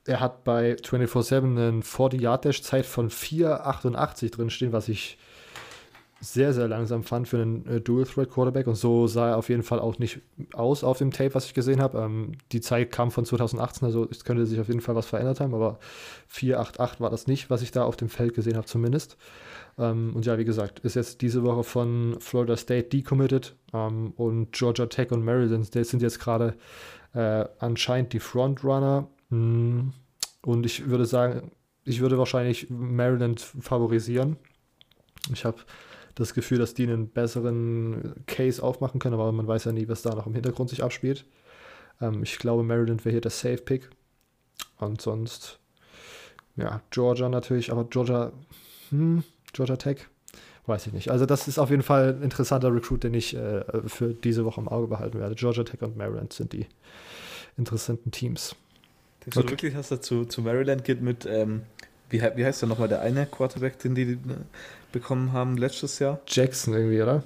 er hat bei 24-7 eine 40-Yard-Dash-Zeit von 4,88 drinstehen, was ich sehr, sehr langsam fand für einen äh, Dual-Threat-Quarterback und so sah er auf jeden Fall auch nicht aus auf dem Tape, was ich gesehen habe. Ähm, die Zeit kam von 2018, also es könnte sich auf jeden Fall was verändert haben, aber 4-8-8 war das nicht, was ich da auf dem Feld gesehen habe zumindest. Ähm, und ja, wie gesagt, ist jetzt diese Woche von Florida State decommitted ähm, und Georgia Tech und Maryland, das sind jetzt gerade äh, anscheinend die Frontrunner. Mm, und ich würde sagen, ich würde wahrscheinlich Maryland favorisieren. Ich habe das Gefühl, dass die einen besseren Case aufmachen können, aber man weiß ja nie, was da noch im Hintergrund sich abspielt. Ähm, ich glaube, Maryland wäre hier der Safe-Pick. Und sonst, ja, Georgia natürlich, aber Georgia, hm, Georgia Tech, weiß ich nicht. Also, das ist auf jeden Fall ein interessanter Recruit, den ich äh, für diese Woche im Auge behalten werde. Georgia Tech und Maryland sind die interessanten Teams. Denkst okay. du wirklich, dass er zu, zu Maryland geht mit, ähm, wie, wie heißt der nochmal, der eine Quarterback, den die bekommen haben letztes Jahr? Jackson irgendwie, oder?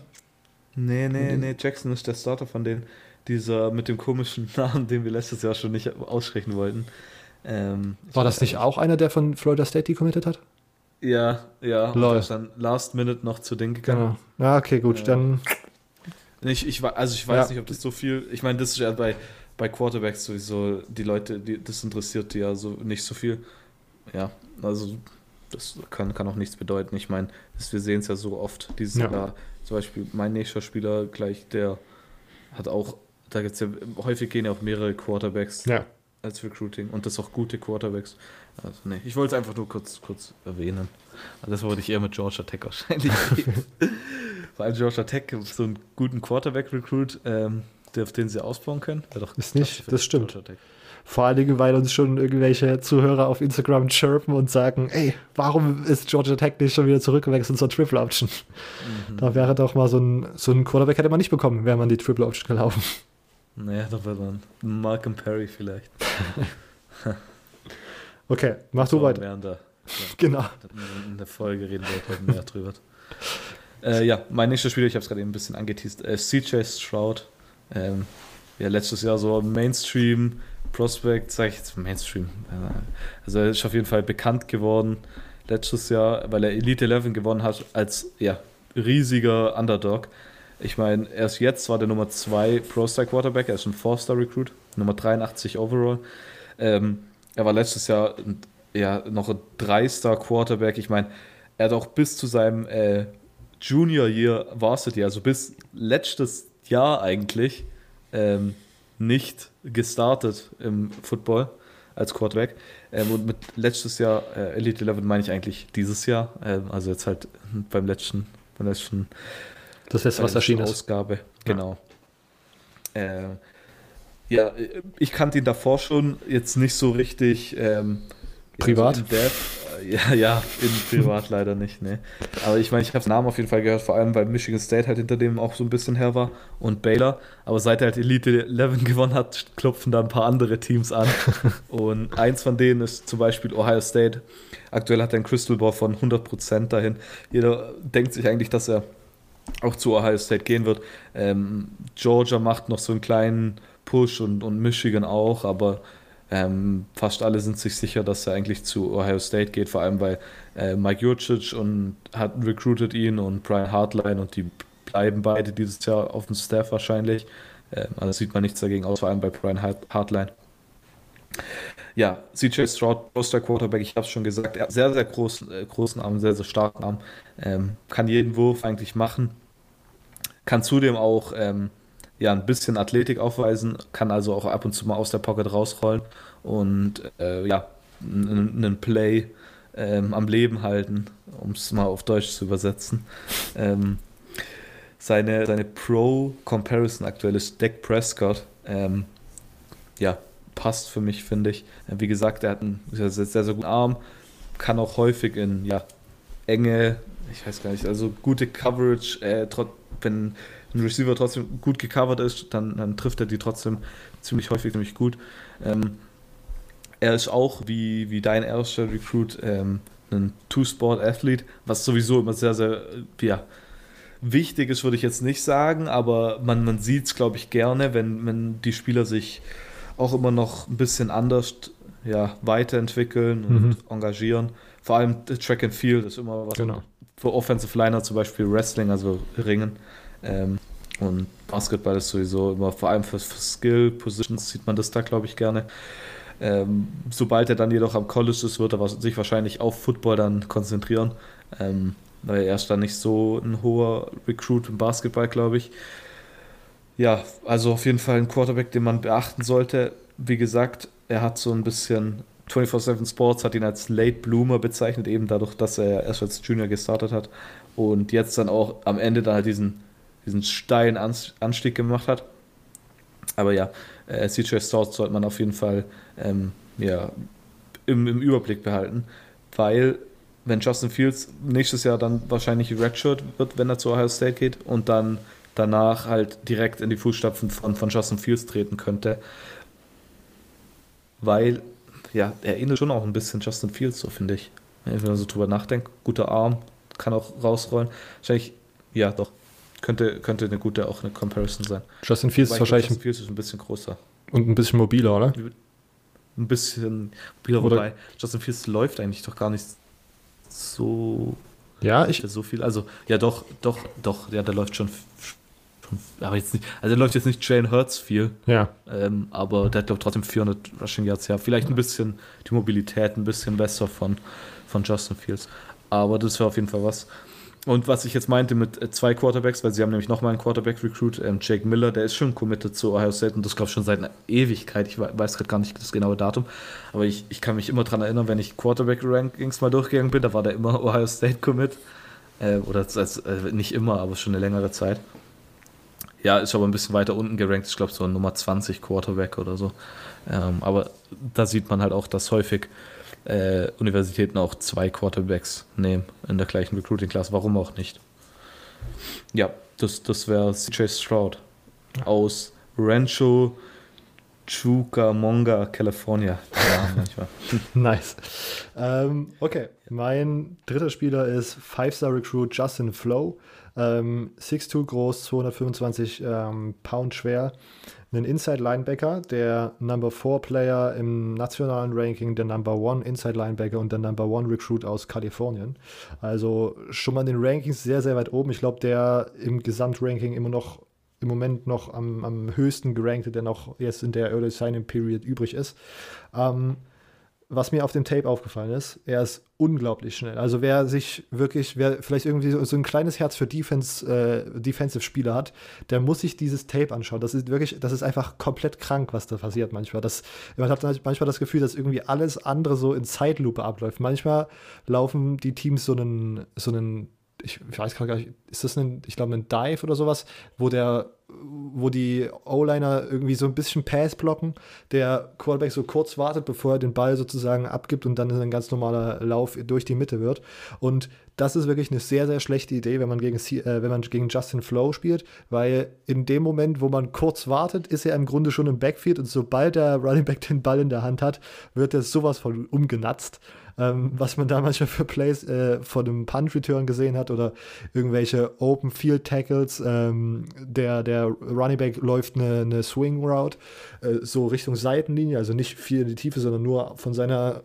Nee, nee, nee, Jackson ist der Starter von denen. Dieser mit dem komischen Namen, den wir letztes Jahr schon nicht aussprechen wollten. Ähm, War das nicht auch einer, der von Florida State decommitted hat? Ja, ja. Lol. ist dann Last Minute noch zu Ding gegangen. Genau. Ja, okay, gut, ja. dann. Ich, ich, also ich weiß ja. nicht, ob das so viel. Ich meine, das ist ja bei, bei Quarterbacks sowieso, die Leute, die, das interessiert die ja so nicht so viel. Ja, also das kann, kann auch nichts bedeuten. Ich meine, wir sehen es ja so oft dieses ja. Jahr. Zum Beispiel mein nächster Spieler gleich, der hat auch, da gibt es ja, häufig gehen ja auch mehrere Quarterbacks ja. als Recruiting und das auch gute Quarterbacks. Also nee, ich wollte es einfach nur kurz, kurz erwähnen. Also das wollte ich eher mit Georgia Tech wahrscheinlich Vor allem Georgia Tech so einen guten Quarterback-Recruit, ähm, auf den sie ausbauen können. Doch ist nicht, das stimmt. Vor allen Dingen, weil uns schon irgendwelche Zuhörer auf Instagram chirpen und sagen, ey, warum ist Georgia Tech nicht schon wieder zurückgewechselt zur Triple Option? Mhm. Da wäre doch mal so ein, so ein Quarterback hätte man nicht bekommen, wäre man die Triple Option gelaufen. Naja, da wäre dann Malcolm Perry vielleicht. okay, mach du weiter. Während der, ja, genau. In der Folge reden wir heute mehr drüber. Äh, ja, mein nächster Spieler, ich habe es gerade eben ein bisschen angeteased, äh, CJ Stroud. Ähm, ja, letztes Jahr so Mainstream Prospect, sage ich jetzt Mainstream. Also er ist auf jeden Fall bekannt geworden letztes Jahr, weil er Elite 11 gewonnen hat als ja, riesiger Underdog. Ich meine, er ist jetzt zwar der Nummer 2 Pro-Star Quarterback, er ist ein 4-Star Recruit, Nummer 83 overall. Ähm, er war letztes Jahr ja, noch ein 3-Star Quarterback. Ich meine, er hat auch bis zu seinem äh, Junior Year Varsity, also bis letztes Jahr eigentlich, ähm, nicht gestartet im Football als Quarterback. Ähm, und mit letztes Jahr äh, Elite 11 meine ich eigentlich dieses Jahr. Ähm, also jetzt halt beim letzten, beim letzten das ist was erschienen Ausgabe. Genau. Ja. Äh, ja, ich kannte ihn davor schon jetzt nicht so richtig. Ähm, Privat? Ja, so ja, ja, in Privat leider nicht, ne. Aber ich meine, ich habe den Namen auf jeden Fall gehört, vor allem weil Michigan State halt hinter dem auch so ein bisschen her war und Baylor. Aber seit er halt Elite 11 gewonnen hat, klopfen da ein paar andere Teams an. und eins von denen ist zum Beispiel Ohio State. Aktuell hat er einen Crystal Ball von 100% dahin. Jeder denkt sich eigentlich, dass er auch zu Ohio State gehen wird. Ähm, Georgia macht noch so einen kleinen Push und, und Michigan auch, aber ähm, fast alle sind sich sicher, dass er eigentlich zu Ohio State geht, vor allem weil äh, Mike Jurcic und hat recruited ihn und Brian Hartline und die bleiben beide dieses Jahr auf dem Staff wahrscheinlich. Ähm, also sieht man nichts dagegen aus, vor allem bei Brian Hartline. Ja, CJ Stroud, Poster Quarterback, ich habe es schon gesagt, er hat sehr, sehr großen, äh, großen Arm, sehr, sehr starken Arm, ähm, kann jeden Wurf eigentlich machen, kann zudem auch ähm, ja ein bisschen Athletik aufweisen, kann also auch ab und zu mal aus der Pocket rausrollen und äh, ja, einen Play ähm, am Leben halten, um es mal auf Deutsch zu übersetzen. Ähm, seine seine Pro-Comparison aktuell ist Dak Prescott. Ähm, ja, passt für mich, finde ich. Wie gesagt, er hat einen sehr, sehr, sehr guten Arm, kann auch häufig in ja, enge, ich weiß gar nicht, also gute Coverage, äh, wenn ein Receiver trotzdem gut gecovert ist, dann, dann trifft er die trotzdem ziemlich häufig ziemlich gut. Ähm, er ist auch wie, wie dein erster Recruit ähm, ein Two-Sport-Athlete, was sowieso immer sehr, sehr ja, wichtig ist, würde ich jetzt nicht sagen, aber man, man sieht es, glaube ich, gerne, wenn, wenn die Spieler sich auch immer noch ein bisschen anders ja, weiterentwickeln und mhm. engagieren. Vor allem Track and Field ist immer was, genau für Offensive Liner zum Beispiel Wrestling, also Ringen. Ähm, und Basketball ist sowieso immer, vor allem für, für Skill Positions sieht man das da, glaube ich, gerne. Ähm, sobald er dann jedoch am College ist, wird er sich wahrscheinlich auf Football dann konzentrieren, ähm, weil er ist dann nicht so ein hoher Recruit im Basketball, glaube ich. Ja, also auf jeden Fall ein Quarterback, den man beachten sollte. Wie gesagt, er hat so ein bisschen 24-7 Sports hat ihn als Late Bloomer bezeichnet, eben dadurch, dass er erst als Junior gestartet hat und jetzt dann auch am Ende dann halt diesen, diesen steilen Anstieg gemacht hat. Aber ja, äh, CJ Stroud sollte man auf jeden Fall ähm, ja, im, im Überblick behalten, weil wenn Justin Fields nächstes Jahr dann wahrscheinlich Redshirt wird, wenn er zu Ohio State geht und dann danach halt direkt in die Fußstapfen von, von Justin Fields treten könnte, weil ja, er ähnelt schon auch ein bisschen Justin Fields, so finde ich. Wenn man so drüber nachdenkt, guter Arm, kann auch rausrollen. Wahrscheinlich, ja, doch. Könnte, könnte eine gute auch eine Comparison sein. Justin Fields ist wahrscheinlich. Justin Fields ist ein bisschen größer. Und ein bisschen mobiler, oder? Ein bisschen mobiler, oder wobei Justin Fields läuft eigentlich doch gar nicht so. Ja, ich. So viel. Also, ja, doch, doch, doch, ja, der läuft schon aber jetzt nicht, also er läuft jetzt nicht Jane Hurts viel. Ja. Ähm, aber der hat, glaube ich, trotzdem 400 Rushing Yards, ja. Vielleicht ein bisschen die Mobilität ein bisschen besser von, von Justin Fields. Aber das wäre auf jeden Fall was. Und was ich jetzt meinte mit äh, zwei Quarterbacks, weil sie haben nämlich nochmal einen Quarterback-Recruit, ähm, Jake Miller, der ist schon committed zu Ohio State und das glaube ich schon seit einer Ewigkeit. Ich weiß gerade gar nicht das genaue Datum, aber ich, ich kann mich immer daran erinnern, wenn ich Quarterback-Rankings mal durchgegangen bin, da war der immer Ohio State commit. Äh, oder als, äh, nicht immer, aber schon eine längere Zeit. Ja, ist aber ein bisschen weiter unten gerankt. Ich glaube, so Nummer 20 Quarterback oder so. Ähm, aber da sieht man halt auch, dass häufig äh, Universitäten auch zwei Quarterbacks nehmen in der gleichen Recruiting-Class. Warum auch nicht? Ja, das, das wäre CJ Stroud aus Rancho Chucamonga, California. Ja, nice. Ähm, okay, mein dritter Spieler ist Five-Star-Recruit Justin Flow. Ähm, 6'2 groß, 225 ähm, Pound schwer. Ein Inside Linebacker, der Number 4 Player im nationalen Ranking, der Number 1 Inside Linebacker und der Number 1 Recruit aus Kalifornien. Also schon mal in den Rankings sehr, sehr weit oben. Ich glaube, der im Gesamtranking immer noch im Moment noch am, am höchsten gerankte, der noch jetzt in der Early Signing Period übrig ist. Ähm, was mir auf dem Tape aufgefallen ist, er ist unglaublich schnell. Also wer sich wirklich, wer vielleicht irgendwie so, so ein kleines Herz für Defense, äh, Defensive-Spieler hat, der muss sich dieses Tape anschauen. Das ist wirklich, das ist einfach komplett krank, was da passiert manchmal. Das, man hat manchmal das Gefühl, dass irgendwie alles andere so in Zeitlupe abläuft. Manchmal laufen die Teams so einen, so einen ich, weiß gar nicht, ist das ein, ich glaube, ein Dive oder sowas, wo der, wo die O-Liner irgendwie so ein bisschen Pass blocken, der Quarterback so kurz wartet, bevor er den Ball sozusagen abgibt und dann ein ganz normaler Lauf durch die Mitte wird. Und das ist wirklich eine sehr, sehr schlechte Idee, wenn man gegen, äh, wenn man gegen Justin Flow spielt, weil in dem Moment, wo man kurz wartet, ist er im Grunde schon im Backfield und sobald der Running Back den Ball in der Hand hat, wird er sowas von umgenatzt ähm, was man da manchmal für Plays äh, von einem Punt-Return gesehen hat oder irgendwelche Open-Field-Tackles. Ähm, der, der Running Back läuft eine, eine Swing-Route, äh, so Richtung Seitenlinie, also nicht viel in die Tiefe, sondern nur von seiner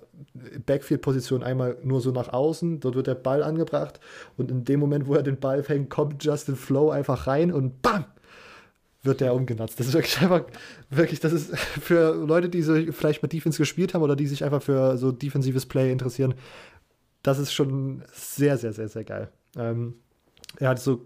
Backfield-Position einmal nur so nach außen. Dort wird der Ball angebracht und in dem Moment, wo er den Ball fängt, kommt Justin Flow einfach rein und BAM! Wird der umgenutzt. Das ist wirklich einfach, wirklich, das ist für Leute, die so vielleicht mit Defense gespielt haben oder die sich einfach für so defensives Play interessieren, das ist schon sehr, sehr, sehr, sehr geil. Ähm, er hat so,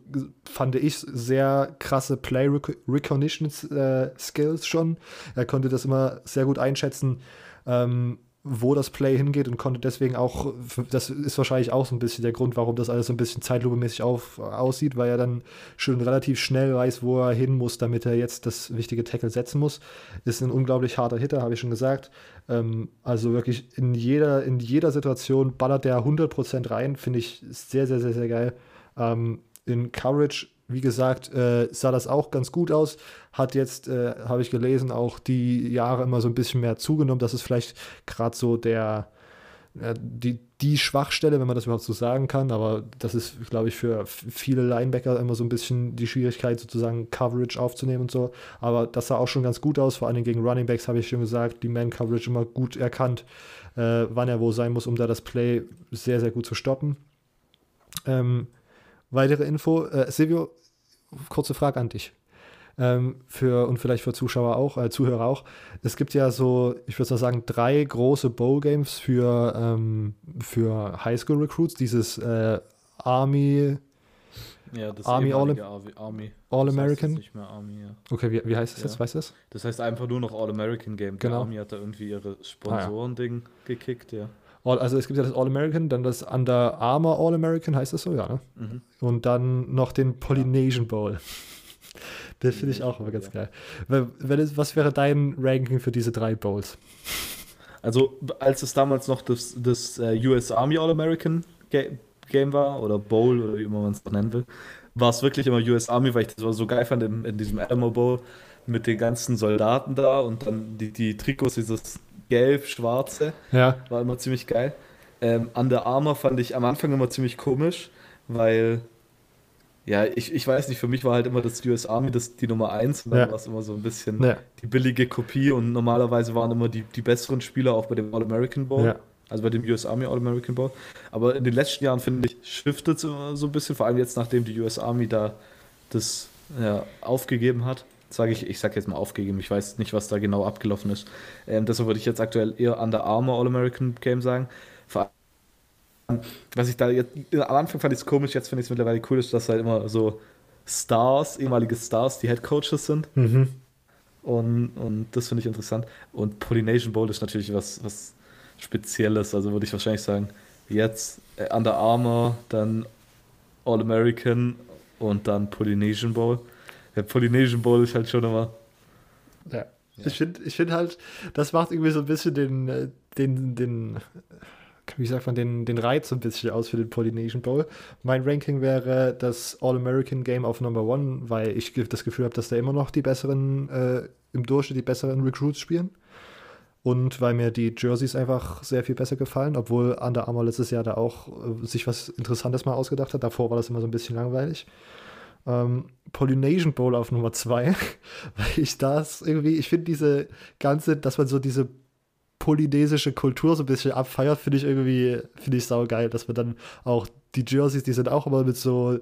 fand ich, sehr krasse Play Recognition äh, Skills schon. Er konnte das immer sehr gut einschätzen. Ähm, wo das Play hingeht und konnte deswegen auch, das ist wahrscheinlich auch so ein bisschen der Grund, warum das alles so ein bisschen zeitlupemäßig aussieht, weil er dann schon relativ schnell weiß, wo er hin muss, damit er jetzt das wichtige Tackle setzen muss. Ist ein unglaublich harter Hitter, habe ich schon gesagt. Ähm, also wirklich in jeder, in jeder Situation ballert der 100% rein, finde ich sehr, sehr, sehr, sehr geil. Ähm, in Coverage wie gesagt, äh, sah das auch ganz gut aus. Hat jetzt, äh, habe ich gelesen, auch die Jahre immer so ein bisschen mehr zugenommen. Das ist vielleicht gerade so der, äh, die, die Schwachstelle, wenn man das überhaupt so sagen kann. Aber das ist, glaube ich, für viele Linebacker immer so ein bisschen die Schwierigkeit, sozusagen Coverage aufzunehmen und so. Aber das sah auch schon ganz gut aus. Vor allem gegen Running Backs habe ich schon gesagt, die Man-Coverage immer gut erkannt, äh, wann er wo sein muss, um da das Play sehr, sehr gut zu stoppen. Ähm, weitere Info, äh, Silvio, kurze Frage an dich. Ähm, für, und vielleicht für Zuschauer auch, äh, Zuhörer auch. Es gibt ja so, ich würde mal sagen, drei große Bowl-Games für, ähm, für Highschool-Recruits. Dieses äh, Army, Ja, das Army ehemalige Army. Nicht mehr Army, ja. Okay, wie, wie heißt das Ja. jetzt? Weißt du das? Das heißt einfach nur noch All-American Game. Genau. Der Army hat da irgendwie ihre Sponsoren-Ding gekickt, ja. All, also es gibt ja das All-American, dann das Under Armour All-American, heißt das so, ja, ne? Mhm. Und dann noch den Polynesian Bowl. Das finde ich auch immer ganz geil. Was wäre dein Ranking für diese drei Bowls? Also, als es damals noch das, das äh, US Army All-American Ga Game war, oder Bowl, oder wie immer man es auch nennen will, war es wirklich immer US Army, weil ich das so geil fand in, in diesem Alamo Bowl mit den ganzen Soldaten da und dann die, die Trikots, dieses gelb-schwarze, Ja, war immer ziemlich geil. Ähm, Under Armour fand ich am Anfang immer ziemlich komisch, weil, ja, ich, ich weiß nicht, für mich war halt immer das US Army das, die Nummer 1 und dann Ja. war es immer so ein bisschen ja, die billige Kopie und normalerweise waren immer die, die besseren Spieler auch bei dem All-American Bowl. ja. Also bei dem US Army All-American Bowl. Aber in den letzten Jahren, finde ich, shiftet es immer so ein bisschen, vor allem jetzt, nachdem die US Army da das ja, aufgegeben hat. Sage ich, ich sage jetzt mal aufgegeben, ich weiß nicht, was da genau abgelaufen ist. Ähm, deshalb würde ich jetzt aktuell eher Under Armour All-American Game sagen. Vor allem, was ich da jetzt, am Anfang fand ich es komisch, jetzt finde ich es mittlerweile cool, ist, dass halt immer so Stars, ehemalige Stars, die Head Coaches sind. Mhm. Und, und das finde ich interessant. Und Polynesian Bowl ist natürlich was, was Spezielles. Also würde ich wahrscheinlich sagen, jetzt äh, Under Armour, dann All-American und dann Polynesian Bowl. Der Polynesian Bowl ist halt schon immer. ja. Ja. Ich finde ich find halt, das macht irgendwie so ein bisschen den, äh, den, den, wie sagt man, den, den Reiz so ein bisschen aus für den Polynesian Bowl. Mein Ranking wäre das All-American Game auf Number One, weil ich das Gefühl habe, dass da immer noch die besseren, äh, im Durchschnitt die besseren Recruits spielen. Und weil mir die Jerseys einfach sehr viel besser gefallen, obwohl Under Armour letztes Jahr da auch äh, sich was Interessantes mal ausgedacht hat. Davor war das immer so ein bisschen langweilig. Ähm, Polynesian Bowl auf Nummer zwei, weil ich das irgendwie, ich finde diese ganze, dass man so diese polynesische Kultur so ein bisschen abfeiert, finde ich irgendwie, finde ich saugeil, dass man dann auch die Jerseys, die sind auch immer mit so,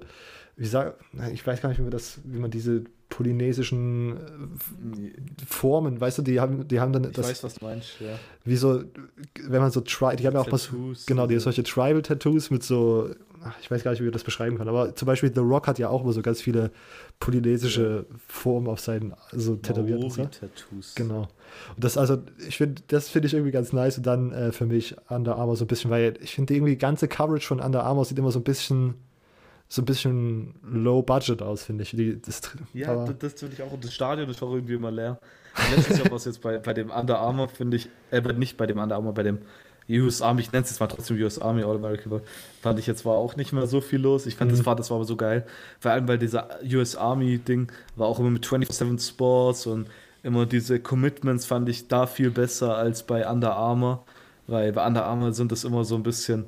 wie sag, ich weiß gar nicht, wie man das, wie man diese polynesischen äh, Formen, weißt du, die haben, die haben dann Ich das, weiß, was du meinst, ja. wie so, wenn man so, tri die haben ja auch was, genau, die solche Tribal-Tattoos mit so, ich weiß gar nicht, wie man das beschreiben kann, aber zum Beispiel The Rock hat ja auch immer so ganz viele polynesische Formen auf seinen, so tätowiert und so. Maori-Tattoos. Genau. Und das, also, ich finde, das finde ich irgendwie ganz nice und dann äh, für mich Under Armour so ein bisschen, weil ich finde irgendwie die ganze Coverage von Under Armour sieht immer so ein bisschen, so ein bisschen low budget aus, finde ich. Die, das, Ja, das, das finde ich auch. Und das Stadion ist auch irgendwie immer leer. Letztes Jahr war es jetzt bei, bei dem Under Armour, finde ich, äh, nicht bei dem Under Armour, bei dem US Army, ich nenne es jetzt mal trotzdem US Army All American Bowl, fand ich jetzt war auch nicht mehr so viel los. Ich fand, Mhm. das war, das war aber so geil. Vor allem, weil dieser US Army Ding war auch immer mit 24-7 Sports und immer diese Commitments fand ich da viel besser als bei Under Armour. Weil bei Under Armour sind das immer so ein bisschen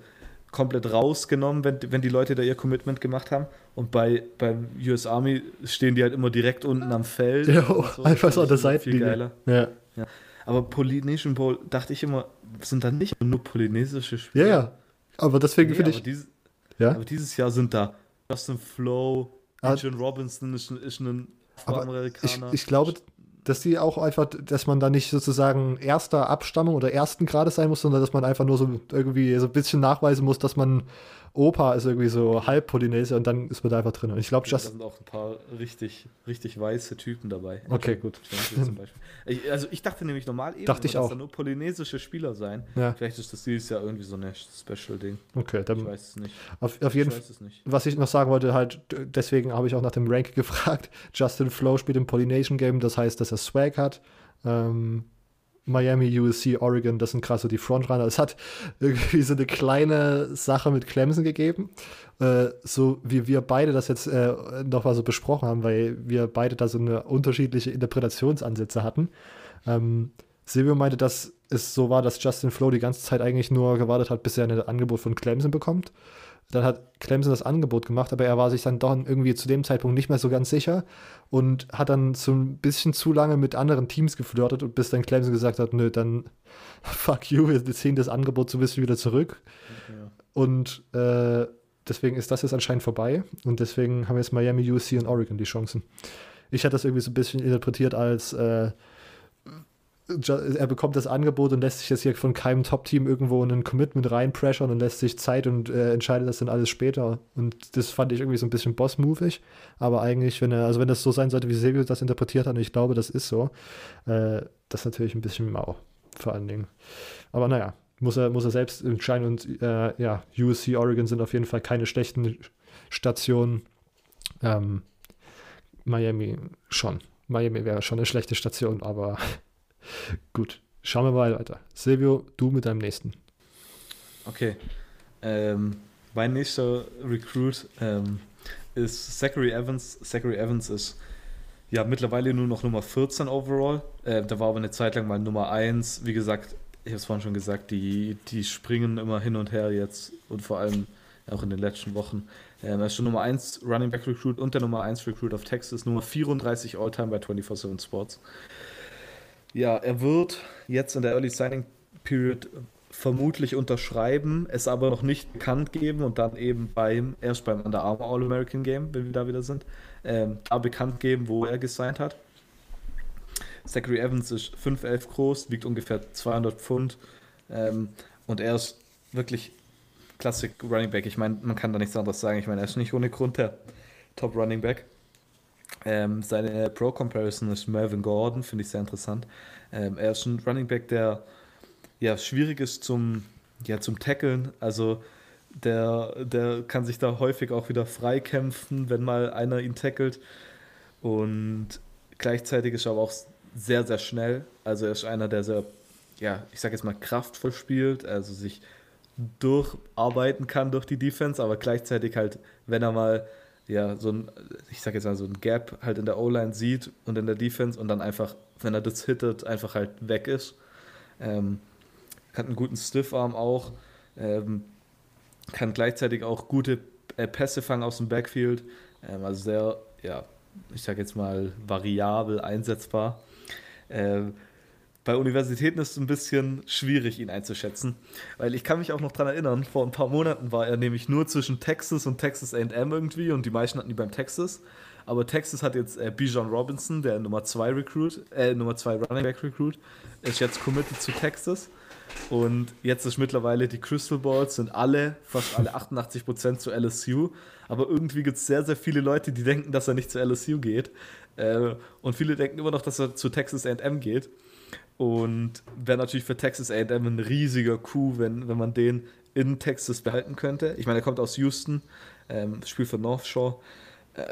komplett rausgenommen, wenn, wenn die Leute da ihr Commitment gemacht haben. Und bei beim US Army stehen die halt immer direkt unten am Feld. Ja, so. einfach Das so an der fand ich immer Seitenlinie. Ja. Aber Polynesian Bowl dachte ich immer, sind da nicht nur polynesische ja, Spieler? ja. Aber deswegen Nee, finde ich, dieses, ja. aber dieses Jahr sind da Justin Flo, Ah. Robinson ist, ein- ist ein Afroamerikaner. Ich, ich glaube, dass die auch einfach, dass man da nicht sozusagen erster Abstammung oder ersten Grades sein muss, sondern dass man einfach nur so irgendwie so ein bisschen nachweisen muss, dass man Opa ist irgendwie so halb Polynesier und dann ist man da einfach drin. Und ich glaube, da Just, sind auch ein paar richtig, richtig weiße Typen dabei. Okay, gut. Zum Beispiel. Ich, also ich dachte nämlich normal eben, Dachte ich dass auch. da nur polynesische Spieler sein. Ja. Vielleicht ist das dieses Jahr irgendwie so ein Special-Ding. okay, Ich dann weiß es nicht. auf, auf jeden ich Fall. Was ich noch sagen wollte, halt, deswegen habe ich auch nach dem Rank gefragt. Justin Flo spielt im Polynesian Game, das heißt, dass er Swag hat. Ähm, Miami, USC, Oregon, das sind krass so die Frontrunner. Es hat irgendwie so eine kleine Sache mit Clemson gegeben, äh, so wie wir beide das jetzt äh, noch mal so besprochen haben, weil wir beide da so eine unterschiedliche Interpretationsansätze hatten. Ähm, Silvio meinte, dass es so war, dass Justin Flo die ganze Zeit eigentlich nur gewartet hat, bis er ein Angebot von Clemson bekommt. Dann hat Clemson das Angebot gemacht, aber er war sich dann doch irgendwie zu dem Zeitpunkt nicht mehr so ganz sicher und hat dann so ein bisschen zu lange mit anderen Teams geflirtet und bis dann Clemson gesagt hat, nö, dann fuck you, wir ziehen das Angebot so ein bisschen wieder zurück. Ja. Und äh, deswegen ist das jetzt anscheinend vorbei und deswegen haben jetzt Miami, USC und Oregon die Chancen. Ich hatte das irgendwie so ein bisschen interpretiert als äh, er bekommt das Angebot und lässt sich jetzt hier von keinem Top-Team irgendwo ein Commitment reinpressern und lässt sich Zeit und äh, entscheidet das dann alles später. Und das fand ich irgendwie so ein bisschen boss-movig. Aber eigentlich, wenn er, also wenn das so sein sollte, wie Silvio das interpretiert hat, und ich glaube, das ist so, äh, das ist natürlich ein bisschen mau, vor allen Dingen. Aber naja, muss er, muss er selbst entscheiden und äh, ja, USC, Oregon sind auf jeden Fall keine schlechten Stationen. Ähm, Miami schon. Miami wäre schon eine schlechte Station, aber Gut, schauen wir mal weiter. Silvio, du mit deinem nächsten. Okay. Ähm, mein nächster Recruit ähm, ist Zachary Evans. Zachary Evans ist ja mittlerweile nur noch Nummer 14 overall. Äh, da war aber eine Zeit lang mal Nummer 1. Wie gesagt, ich habe es vorhin schon gesagt, die, die springen immer hin und her jetzt und vor allem auch in den letzten Wochen. Ähm, er ist schon Nummer 1 Running Back Recruit und der Nummer 1 Recruit auf Texas, Nummer 34 All-Time bei 24-7 Sports. Ja, er wird jetzt in der Early Signing Period vermutlich unterschreiben, es aber noch nicht bekannt geben und dann eben beim, erst beim Under Armour All-American Game, wenn wir da wieder sind, ähm, da bekannt geben, wo er gesigned hat. Zachary Evans ist 5'11 groß, wiegt ungefähr 200 Pfund ähm, und er ist wirklich Classic Running Back. Ich meine, man kann da nichts anderes sagen. Ich meine, er ist nicht ohne Grund der Top Running Back. Ähm, seine Pro-Comparison ist Melvin Gordon, finde ich sehr interessant. Ähm, er ist ein Running Back, der ja schwierig ist zum, ja, zum Tackeln. Also der, der kann sich da häufig auch wieder freikämpfen, wenn mal einer ihn tackelt. Und gleichzeitig ist er aber auch sehr, sehr schnell. Also er ist einer, der sehr, ja, ich sage jetzt mal, kraftvoll spielt, also sich durcharbeiten kann durch die Defense, aber gleichzeitig halt, wenn er mal ja, so ein, ich sag jetzt mal, so ein Gap halt in der O-Line sieht und in der Defense und dann einfach, wenn er das hittet, einfach halt weg ist. Ähm, hat einen guten Stiffarm auch, ähm, kann gleichzeitig auch gute äh, Pässe fangen aus dem Backfield, ähm, also sehr, ja, ich sag jetzt mal, variabel einsetzbar. Ähm, bei Universitäten ist es ein bisschen schwierig, ihn einzuschätzen, weil ich kann mich auch noch daran erinnern, vor ein paar Monaten war er nämlich nur zwischen Texas und Texas AM irgendwie und die meisten hatten die beim Texas. Aber Texas hat jetzt äh, Bijan Robinson, der Nummer 2 Recruit, äh, Nummer 2 Running Back Recruit, ist jetzt committed zu Texas. Und jetzt ist mittlerweile die Crystal Balls sind alle, fast alle 88% zu LSU. Aber irgendwie gibt es sehr, sehr viele Leute, die denken, dass er nicht zu LSU geht. Äh, und viele denken immer noch, dass er zu Texas AM geht. Und wäre natürlich für Texas AM ein riesiger Coup, wenn, wenn man den in Texas behalten könnte. Ich meine, er kommt aus Houston, ähm, spielt für North Shore. Äh,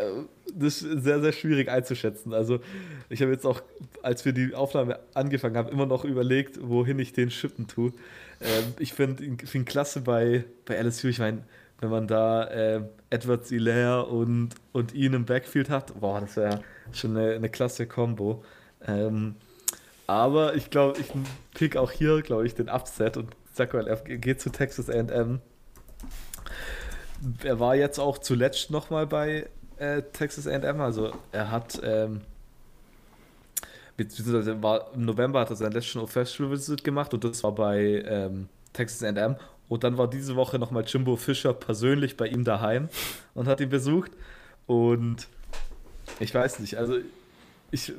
das ist sehr, sehr schwierig einzuschätzen. Also, ich habe jetzt auch, als wir die Aufnahme angefangen haben, immer noch überlegt, wohin ich den schippen tue. Ähm, ich finde ihn find klasse bei, bei LSU. Ich meine, wenn man da äh, Edwards Hilaire und, und ihn im Backfield hat, boah, das wäre schon eine, eine klasse Kombo. Ähm, aber ich glaube, ich pick auch hier, glaube ich, den Upset und sag mal, er geht zu Texas AM. Er war jetzt auch zuletzt nochmal bei äh, Texas AM, also er hat, ähm, beziehungsweise war, im November hat er seinen letzten Official Visit gemacht und das war bei ähm, Texas AM. Und dann war diese Woche nochmal Jimbo Fischer persönlich bei ihm daheim und hat ihn besucht. Und ich weiß nicht, also ich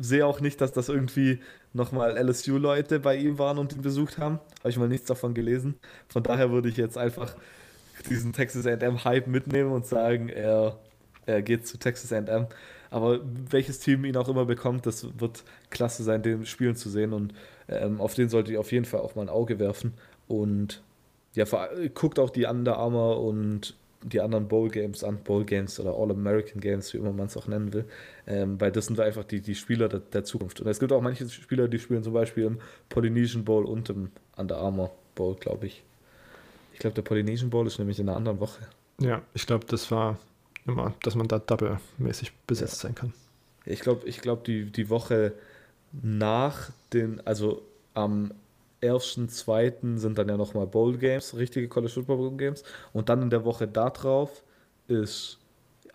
sehe auch nicht, dass das irgendwie nochmal LSU-Leute bei ihm waren und ihn besucht haben. Habe ich mal nichts davon gelesen. Von daher würde ich jetzt einfach diesen Texas AM-Hype mitnehmen und sagen, er, er geht zu Texas AM. Aber welches Team ihn auch immer bekommt, das wird klasse sein, den spielen zu sehen. Und ähm, auf den sollte ich auf jeden Fall auch mal ein Auge werfen. Und ja, guckt auch die Under Armour und die anderen Bowl Games an, Bowl Games oder All-American Games, wie immer man es auch nennen will, ähm, weil das sind einfach die, die Spieler der, der, Zukunft. Und es gibt auch manche Spieler, die spielen zum Beispiel im Polynesian Bowl und im Under Armour Bowl, glaube ich. Ich glaube, der Polynesian Bowl ist nämlich in einer anderen Woche. Ja, ich glaube, das war immer, dass man da double-mäßig besetzt ja. sein kann. Ich glaube, ich glaub, die, die Woche nach den, also am ersten, zweiten sind dann ja nochmal Bowl Games, richtige College Football Bowl Games. Und dann in der Woche darauf ist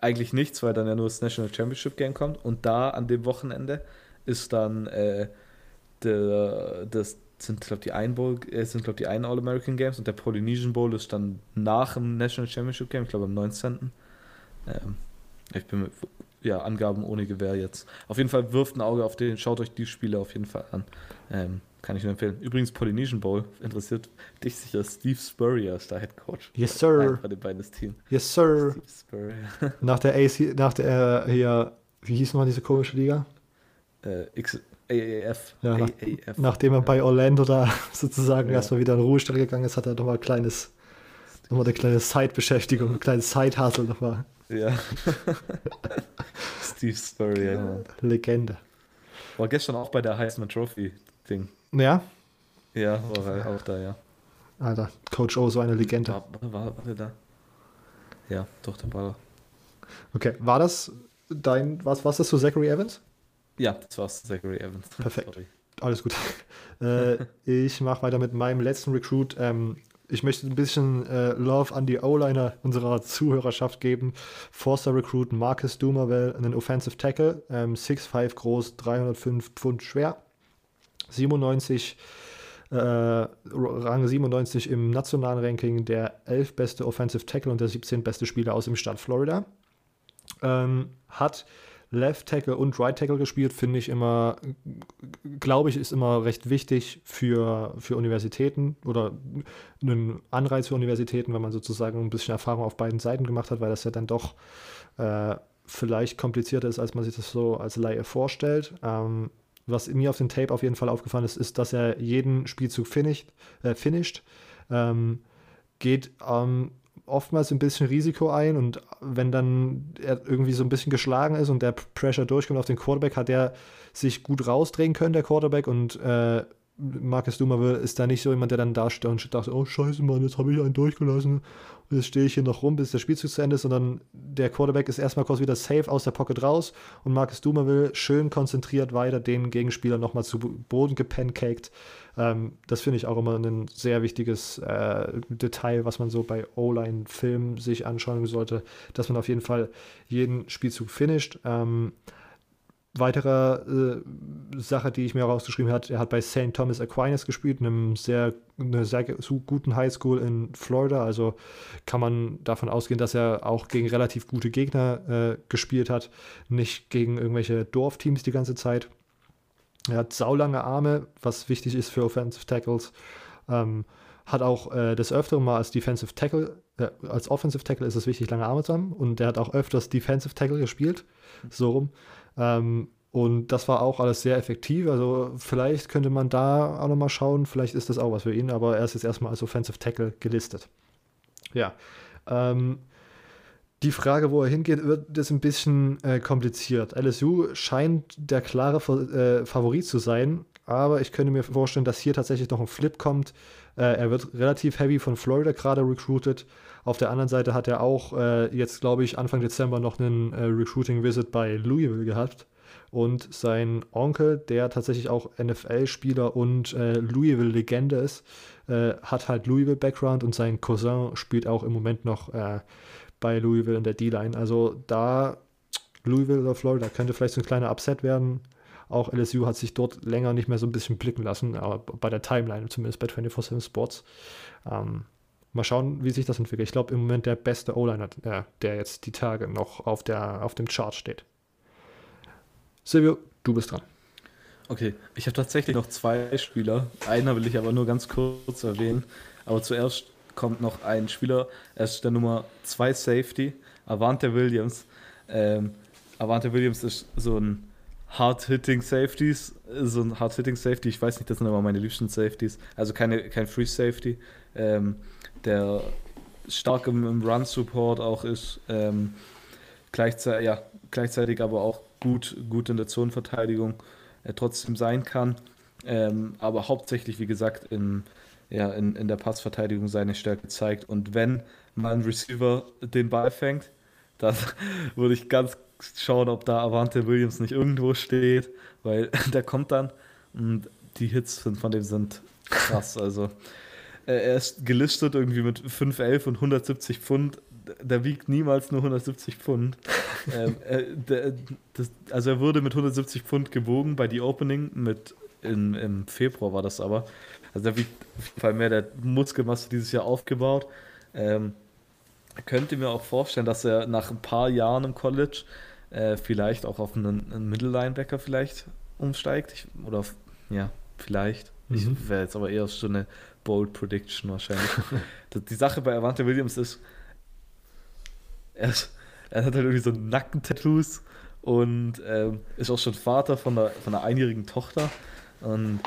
eigentlich nichts, weil dann ja nur das National Championship Game kommt. Und da an dem Wochenende ist dann äh, der, das sind, glaube die ein Bowl, äh, sind, glaube die ein All-American Games und der Polynesian Bowl ist dann nach dem National Championship Game, ich glaube am 19. Ähm, ich bin mit, ja, Angaben ohne Gewehr jetzt. Auf jeden Fall wirft ein Auge auf den, schaut euch die Spiele auf jeden Fall an. Ähm, kann ich nur empfehlen. Übrigens, Polynesian Bowl interessiert dich sicher. Steve Spurrier ist der Head Coach. Yes, sir. Bei den beiden Team. Yes, sir. Steve Spurrier. nach der AC, nach der, äh, hier, wie hieß nochmal diese komische Liga? Äh, X, AAF. Ja, nach, AAF. Nachdem er bei Orlando da sozusagen ja. erstmal wieder in Ruhestand gegangen ist, hat er nochmal ein kleines, nochmal eine kleine Side-Beschäftigung, ein kleines Side-Hustle nochmal. Ja. Steve Spurrier, ja. Legende. War gestern auch bei der Heisman Trophy Ding. Ja? Ja, war auch da, ja. Alter, Coach O, so eine Legende. War, war, war, war der da? Ja, doch, der war Okay, war das dein, was, was das zu Zachary Evans? Ja, das war Zachary Evans. Perfekt. Sorry. Alles gut. äh, ich mache weiter mit meinem letzten Recruit. Ähm, ich möchte ein bisschen äh, Love an die O-Liner unserer Zuhörerschaft geben. Forster Recruit Marcus Dumerville, einen Offensive Tackle, ähm, 6'5 groß, 305 Pfund schwer, 97 äh, Rang 97 im nationalen Ranking, der 11 beste Offensive Tackle und der 17 beste Spieler aus dem Staat Florida. Ähm, hat Left Tackle und Right Tackle gespielt, finde ich immer, glaube ich, ist immer recht wichtig für, für Universitäten oder einen Anreiz für Universitäten, wenn man sozusagen ein bisschen Erfahrung auf beiden Seiten gemacht hat, weil das ja dann doch äh, vielleicht komplizierter ist, als man sich das so als Laie vorstellt. Ähm, was mir auf dem Tape auf jeden Fall aufgefallen ist, ist, dass er jeden Spielzug finisht, äh, finisht. Ähm, geht ähm, oftmals ein bisschen Risiko ein und wenn dann er irgendwie so ein bisschen geschlagen ist und der Pressure durchkommt auf den Quarterback, hat er sich gut rausdrehen können, der Quarterback, und äh, Marcus Dumerville ist da nicht so jemand, der dann da steht und dachte, oh scheiße, Mann, jetzt habe ich einen durchgelassen und jetzt stehe ich hier noch rum, bis der Spielzug zu Ende ist, sondern der Quarterback ist erstmal kurz wieder safe aus der Pocket raus und Marcus Dumerville schön konzentriert weiter den Gegenspieler nochmal zu Boden gepancaked. Ähm, das finde ich auch immer ein sehr wichtiges äh, Detail, was man so bei O-Line-Filmen sich anschauen sollte, dass man auf jeden Fall jeden Spielzug finisht. Ähm, Weitere äh, Sache, die ich mir rausgeschrieben habe, er hat bei St. Thomas Aquinas gespielt, einem sehr, einer sehr guten Highschool in Florida. Also kann man davon ausgehen, dass er auch gegen relativ gute Gegner äh, gespielt hat, nicht gegen irgendwelche Dorfteams die ganze Zeit. Er hat saulange Arme, was wichtig ist für Offensive Tackles. Ähm, hat auch äh, des Öfteren mal als Defensive Tackle, äh, als Offensive Tackle ist es wichtig, lange Arme zu haben. Und der hat auch öfters Defensive Tackle gespielt. So rum. Ähm, und das war auch alles sehr effektiv. Also vielleicht könnte man da auch nochmal schauen. Vielleicht ist das auch was für ihn, aber er ist jetzt erstmal als Offensive Tackle gelistet. Ja. Ähm, die Frage, wo er hingeht, wird jetzt ein bisschen äh, kompliziert. LSU scheint der klare äh, Favorit zu sein, aber ich könnte mir vorstellen, dass hier tatsächlich noch ein Flip kommt. Äh, er wird relativ heavy von Florida gerade recruited. Auf der anderen Seite hat er auch äh, jetzt, glaube ich, Anfang Dezember noch einen äh, Recruiting-Visit bei Louisville gehabt. Und sein Onkel, der tatsächlich auch NFL-Spieler und äh, Louisville-Legende ist, äh, hat halt Louisville-Background und sein Cousin spielt auch im Moment noch äh, bei Louisville in der D-Line. Also da Louisville oder Florida könnte vielleicht so ein kleiner Upset werden. Auch LSU hat sich dort länger nicht mehr so ein bisschen blicken lassen, aber bei der Timeline, zumindest bei 24-7 Sports. Ähm, mal schauen, wie sich das entwickelt. Ich glaube, im Moment der beste O-Liner, äh, der jetzt die Tage noch auf, der, auf dem Chart steht. Silvio, du bist dran. Okay, ich habe tatsächlich noch zwei Spieler. Einer will ich aber nur ganz kurz erwähnen. Aber zuerst kommt noch ein Spieler, er ist der Nummer 2 Safety, Avante Williams. Ähm, Avante Williams ist so ein Hard-Hitting Safeties, so ein Hard-Hitting Safety, ich weiß nicht, das sind aber meine liebsten Safeties, also keine, kein Free Safety, ähm, der stark im, im Run-Support auch ist, ähm, gleichzeitig, ja, gleichzeitig aber auch gut, gut in der Zonenverteidigung äh, trotzdem sein kann. Ähm, aber hauptsächlich, wie gesagt, in, ja, in, in der Passverteidigung seine Stärke zeigt. Und wenn mal ein Receiver den Ball fängt, dann würde ich ganz schauen, ob da Avante Williams nicht irgendwo steht, weil der kommt dann und die Hits von dem sind krass. Also er ist gelistet irgendwie mit 5'11 und 170 Pfund der wiegt niemals nur 170 Pfund. ähm, äh, der, das, also er wurde mit 170 Pfund gewogen bei The Opening mit im, im Februar war das aber. Also der wiegt auf jeden Fall mehr der Muskelmasse dieses Jahr aufgebaut. Ähm, könnte mir auch vorstellen, dass er nach ein paar Jahren im College äh, vielleicht auch auf einen, einen Mittellinebacker vielleicht umsteigt. Ich, oder auf, ja, vielleicht. Mhm. Ich wäre jetzt aber eher so eine Bold Prediction wahrscheinlich. die Sache bei Avante Williams ist, er, er hat halt irgendwie so Nackentattoos und ähm, ist auch schon Vater von einer, von einer einjährigen Tochter. Und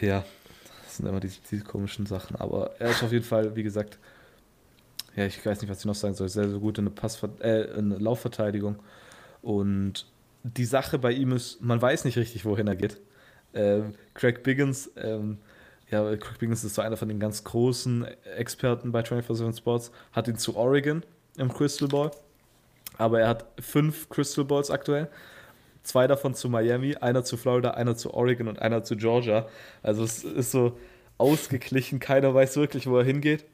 ja, das sind immer diese, diese komischen Sachen. Aber er ist auf jeden Fall, wie gesagt, ja, ich weiß nicht, was ich noch sagen soll, sehr, sehr gut in der, Passver äh, in der Laufverteidigung. Und die Sache bei ihm ist, man weiß nicht richtig, wohin er geht. Ähm, Craig Biggins, ähm, ja, Craig Biggins ist so einer von den ganz großen Experten bei 24-7 Sports, hat ihn zu Oregon im Crystal Ball. Aber er hat fünf Crystal Balls aktuell. Zwei davon zu Miami, einer zu Florida, einer zu Oregon und einer zu Georgia. Also es ist so ausgeglichen, keiner weiß wirklich, wo er hingeht.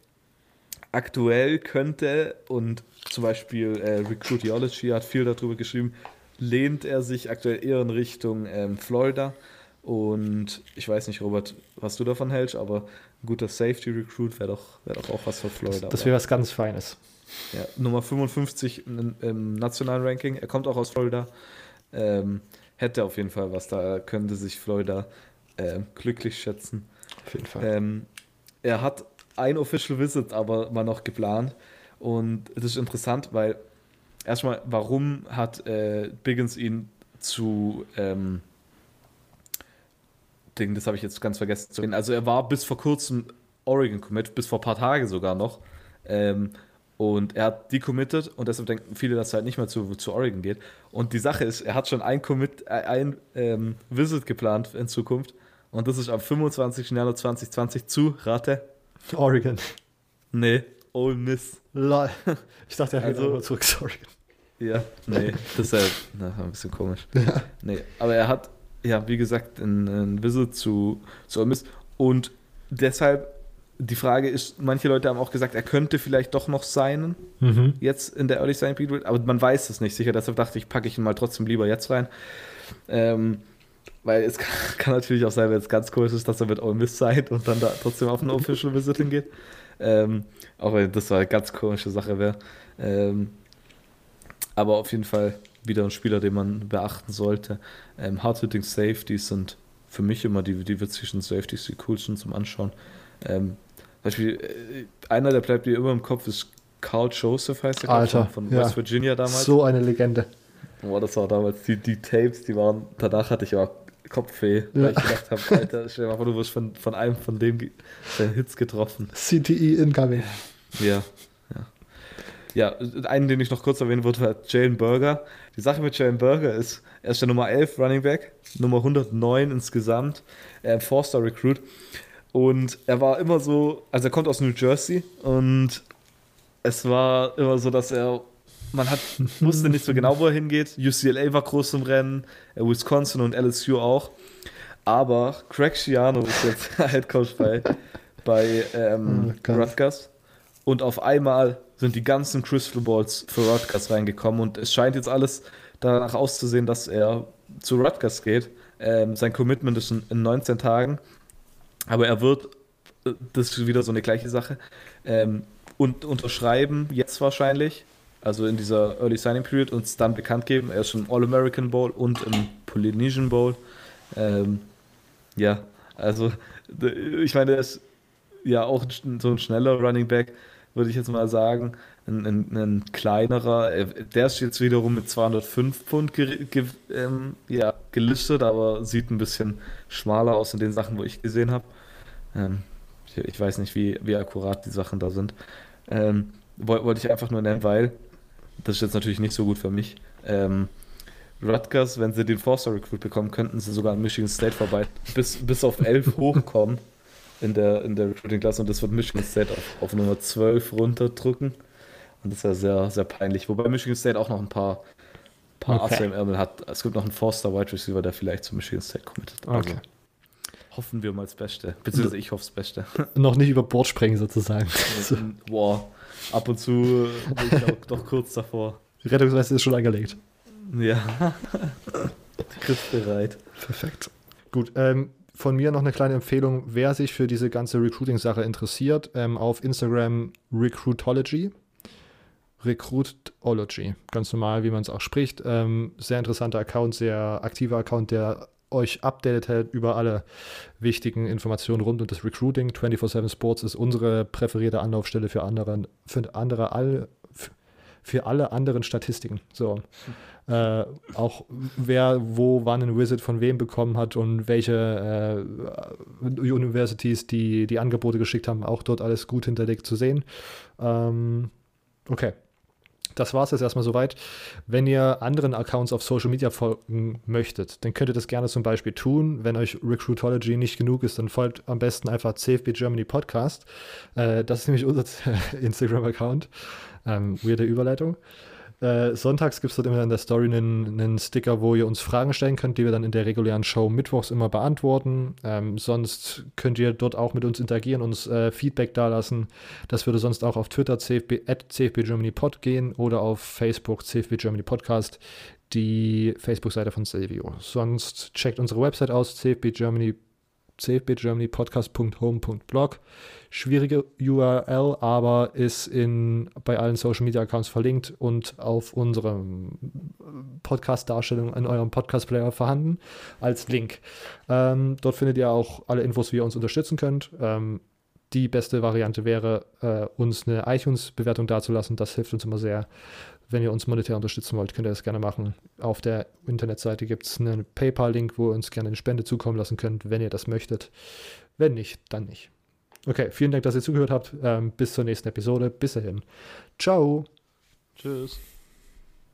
Aktuell könnte, und zum Beispiel äh, Recruitology hat viel darüber geschrieben, lehnt er sich aktuell eher in Richtung ähm, Florida. Und ich weiß nicht, Robert, was du davon hältst, aber ein guter Safety Recruit wäre doch, wär doch auch was für Florida. Das wäre was ganz Feines. Ja, Nummer 55 im, im, nationalen Ranking. Er kommt auch aus Florida. Ähm, hätte auf jeden Fall was da, könnte sich Florida äh, glücklich schätzen. Auf jeden Fall. Ähm, er hat ein Official Visit aber mal noch geplant. Und es ist interessant, weil erstmal, warum hat äh, Biggins ihn zu ähm, Ding, das habe ich jetzt ganz vergessen zu reden. Also er war bis vor kurzem Oregon Commit, bis vor ein paar Tagen sogar noch. Ähm, und er hat decommitted und deshalb denken viele, dass er halt nicht mehr zu, zu Oregon geht. Und die Sache ist, er hat schon ein Commit, äh, ein ähm, Visit geplant in Zukunft. Und das ist am 25. Januar 2020 zu Rate. Oregon. Nee, Ole Miss. Lol. Ich dachte, er also, immer zurück zu Oregon. Ja, nee, das ist ja na, ein bisschen komisch. Ja. Nee, aber er hat, ja, wie gesagt, ein, ein Visit zu, zu Ole Miss. Und deshalb die Frage ist, manche Leute haben auch gesagt, er könnte vielleicht doch noch sein, mhm. jetzt in der Early Sign Period, aber man weiß es nicht sicher. Deshalb dachte ich, packe ich ihn mal trotzdem lieber jetzt rein. Ähm, weil es kann, kann, natürlich auch sein, wenn es ganz komisch ist, dass er mit Ole Miss sein und dann da trotzdem auf ein Official Visiting geht. Ähm, auch wenn das eine ganz komische Sache wäre. Ähm, aber auf jeden Fall wieder ein Spieler, den man beachten sollte. Ähm, Hard-Hitting Safeties sind für mich immer die, die witzigsten Safeties, die coolsten zum Anschauen. Ähm, Beispiel, äh, einer, der bleibt mir immer im Kopf, ist Carl Joseph, heißt der Alter, von, von ja. West Virginia damals. So eine Legende. Boah, das war damals, die, die Tapes, die waren, danach hatte ich auch Kopfweh, ja. weil ich gedacht habe, Alter, stell dir mal vor, du wirst von, von einem von dem Hits getroffen. CTE incoming. Ja, ja. Ja, einen, den ich noch kurz erwähnen würde, war Jalen Burger. Die Sache mit Jalen Burger ist, er ist der Nummer 11 Running Back, Nummer 109 insgesamt, äh, Four-Star Recruit. Und er war immer so, also er kommt aus New Jersey und es war immer so, dass er, man hat, wusste nicht so genau, wo er hingeht. UCLA war groß im Rennen, äh, Wisconsin und LSU auch. Aber Craig Schiano ist jetzt Head Coach bei, bei ähm, oh Rutgers. Und auf einmal sind die ganzen Crystal Balls für Rutgers reingekommen und es scheint jetzt alles danach auszusehen, dass er zu Rutgers geht. Ähm, sein Commitment ist in, in 19 Tagen aber er wird, äh, das ist wieder so eine gleiche Sache, ähm, und unterschreiben jetzt wahrscheinlich, also in dieser Early Signing Period, uns dann bekannt geben. Er ist schon im All-American Bowl und im Polynesian Bowl. Ähm, ja, also ich meine, er ist ja auch so ein schneller Running Back, würde ich jetzt mal sagen. Ein, ein, ein, kleinerer, der ist jetzt wiederum mit 205 Pfund ge, ge, ähm, ja, gelistet, aber sieht ein bisschen schmaler aus in den Sachen, wo ich gesehen habe. Ähm, ich, ich, weiß nicht, wie, wie akkurat die Sachen da sind. Ähm, Wollte ich einfach nur nennen, weil das ist jetzt natürlich nicht so gut für mich. Ähm, Rutgers, wenn sie den Forster Recruit bekommen, könnten sie sogar an Michigan State vorbei bis, bis auf 11 hochkommen in der, in der Recruiting-Klasse und das wird Michigan State auf, auf Nummer 12 runterdrücken. Und das wäre sehr, sehr peinlich. Wobei Michigan State auch noch ein paar, paar okay. Asse im Ärmel hat. Es gibt noch einen Forster Wide Receiver, der vielleicht zu Michigan State committet. Also, okay hoffen wir mal das Beste. Beziehungsweise ich hoffe das Beste. Noch nicht über Bord sprengen sozusagen. Boah, ab und zu bin ich auch doch kurz davor. Die Rettungsweste ist schon angelegt. Ja. Griffbereit. Perfekt. Gut, ähm, von mir noch eine kleine Empfehlung, wer sich für diese ganze Recruiting-Sache interessiert, ähm, auf Instagram Recruitology. Recruitology, ganz normal, wie man es auch spricht. Ähm, sehr interessanter Account, sehr aktiver Account, der euch updatet hält über alle wichtigen Informationen rund um das Recruiting. 24-7 Sports ist unsere präferierte Anlaufstelle für andere, für andere all, für alle anderen Statistiken. So. Äh, auch wer wo wann ein Visit von wem bekommen hat und welche äh, Universities die die Angebote geschickt haben, auch dort alles gut hinterlegt zu sehen. Ähm, okay das war es jetzt erstmal soweit. Wenn ihr anderen Accounts auf Social Media folgen möchtet, dann könnt ihr das gerne zum Beispiel tun. Wenn euch Recruitology nicht genug ist, dann folgt am besten einfach CFB Germany Podcast. Äh, das ist nämlich unser Instagram-Account. Ähm, weirde Überleitung. Äh, sonntags gibt es dort immer in der Story einen, einen, Sticker, wo ihr uns Fragen stellen könnt, die wir dann in der regulären Show mittwochs immer beantworten. Ähm, sonst könnt ihr dort auch mit uns interagieren, uns äh, Feedback dalassen. Das würde sonst auch auf Twitter CFB, at CFB gehen oder auf Facebook CFB Germany Podcast, die Facebook-Seite von Silvio. Sonst checkt unsere Website aus, cfbgermany.com cfbgermanypodcast.home.blog. Schwierige URL, aber ist in, bei allen Social Media Accounts verlinkt und auf unserem Podcast-Darstellung in eurem Podcast-Player vorhanden als Link. Ähm, dort findet ihr auch alle Infos, wie ihr uns unterstützen könnt. Ähm, die beste Variante wäre, äh, uns eine iTunes-Bewertung dazulassen. Das hilft uns immer sehr. Wenn ihr uns monetär unterstützen wollt, könnt ihr das gerne machen. Auf der Internetseite gibt es einen PayPal-Link, wo ihr uns gerne eine Spende zukommen lassen könnt, wenn ihr das möchtet. Wenn nicht, dann nicht. Okay, vielen Dank, dass ihr zugehört habt. Ähm, bis zur nächsten Episode. Bis dahin. Ciao. Tschüss.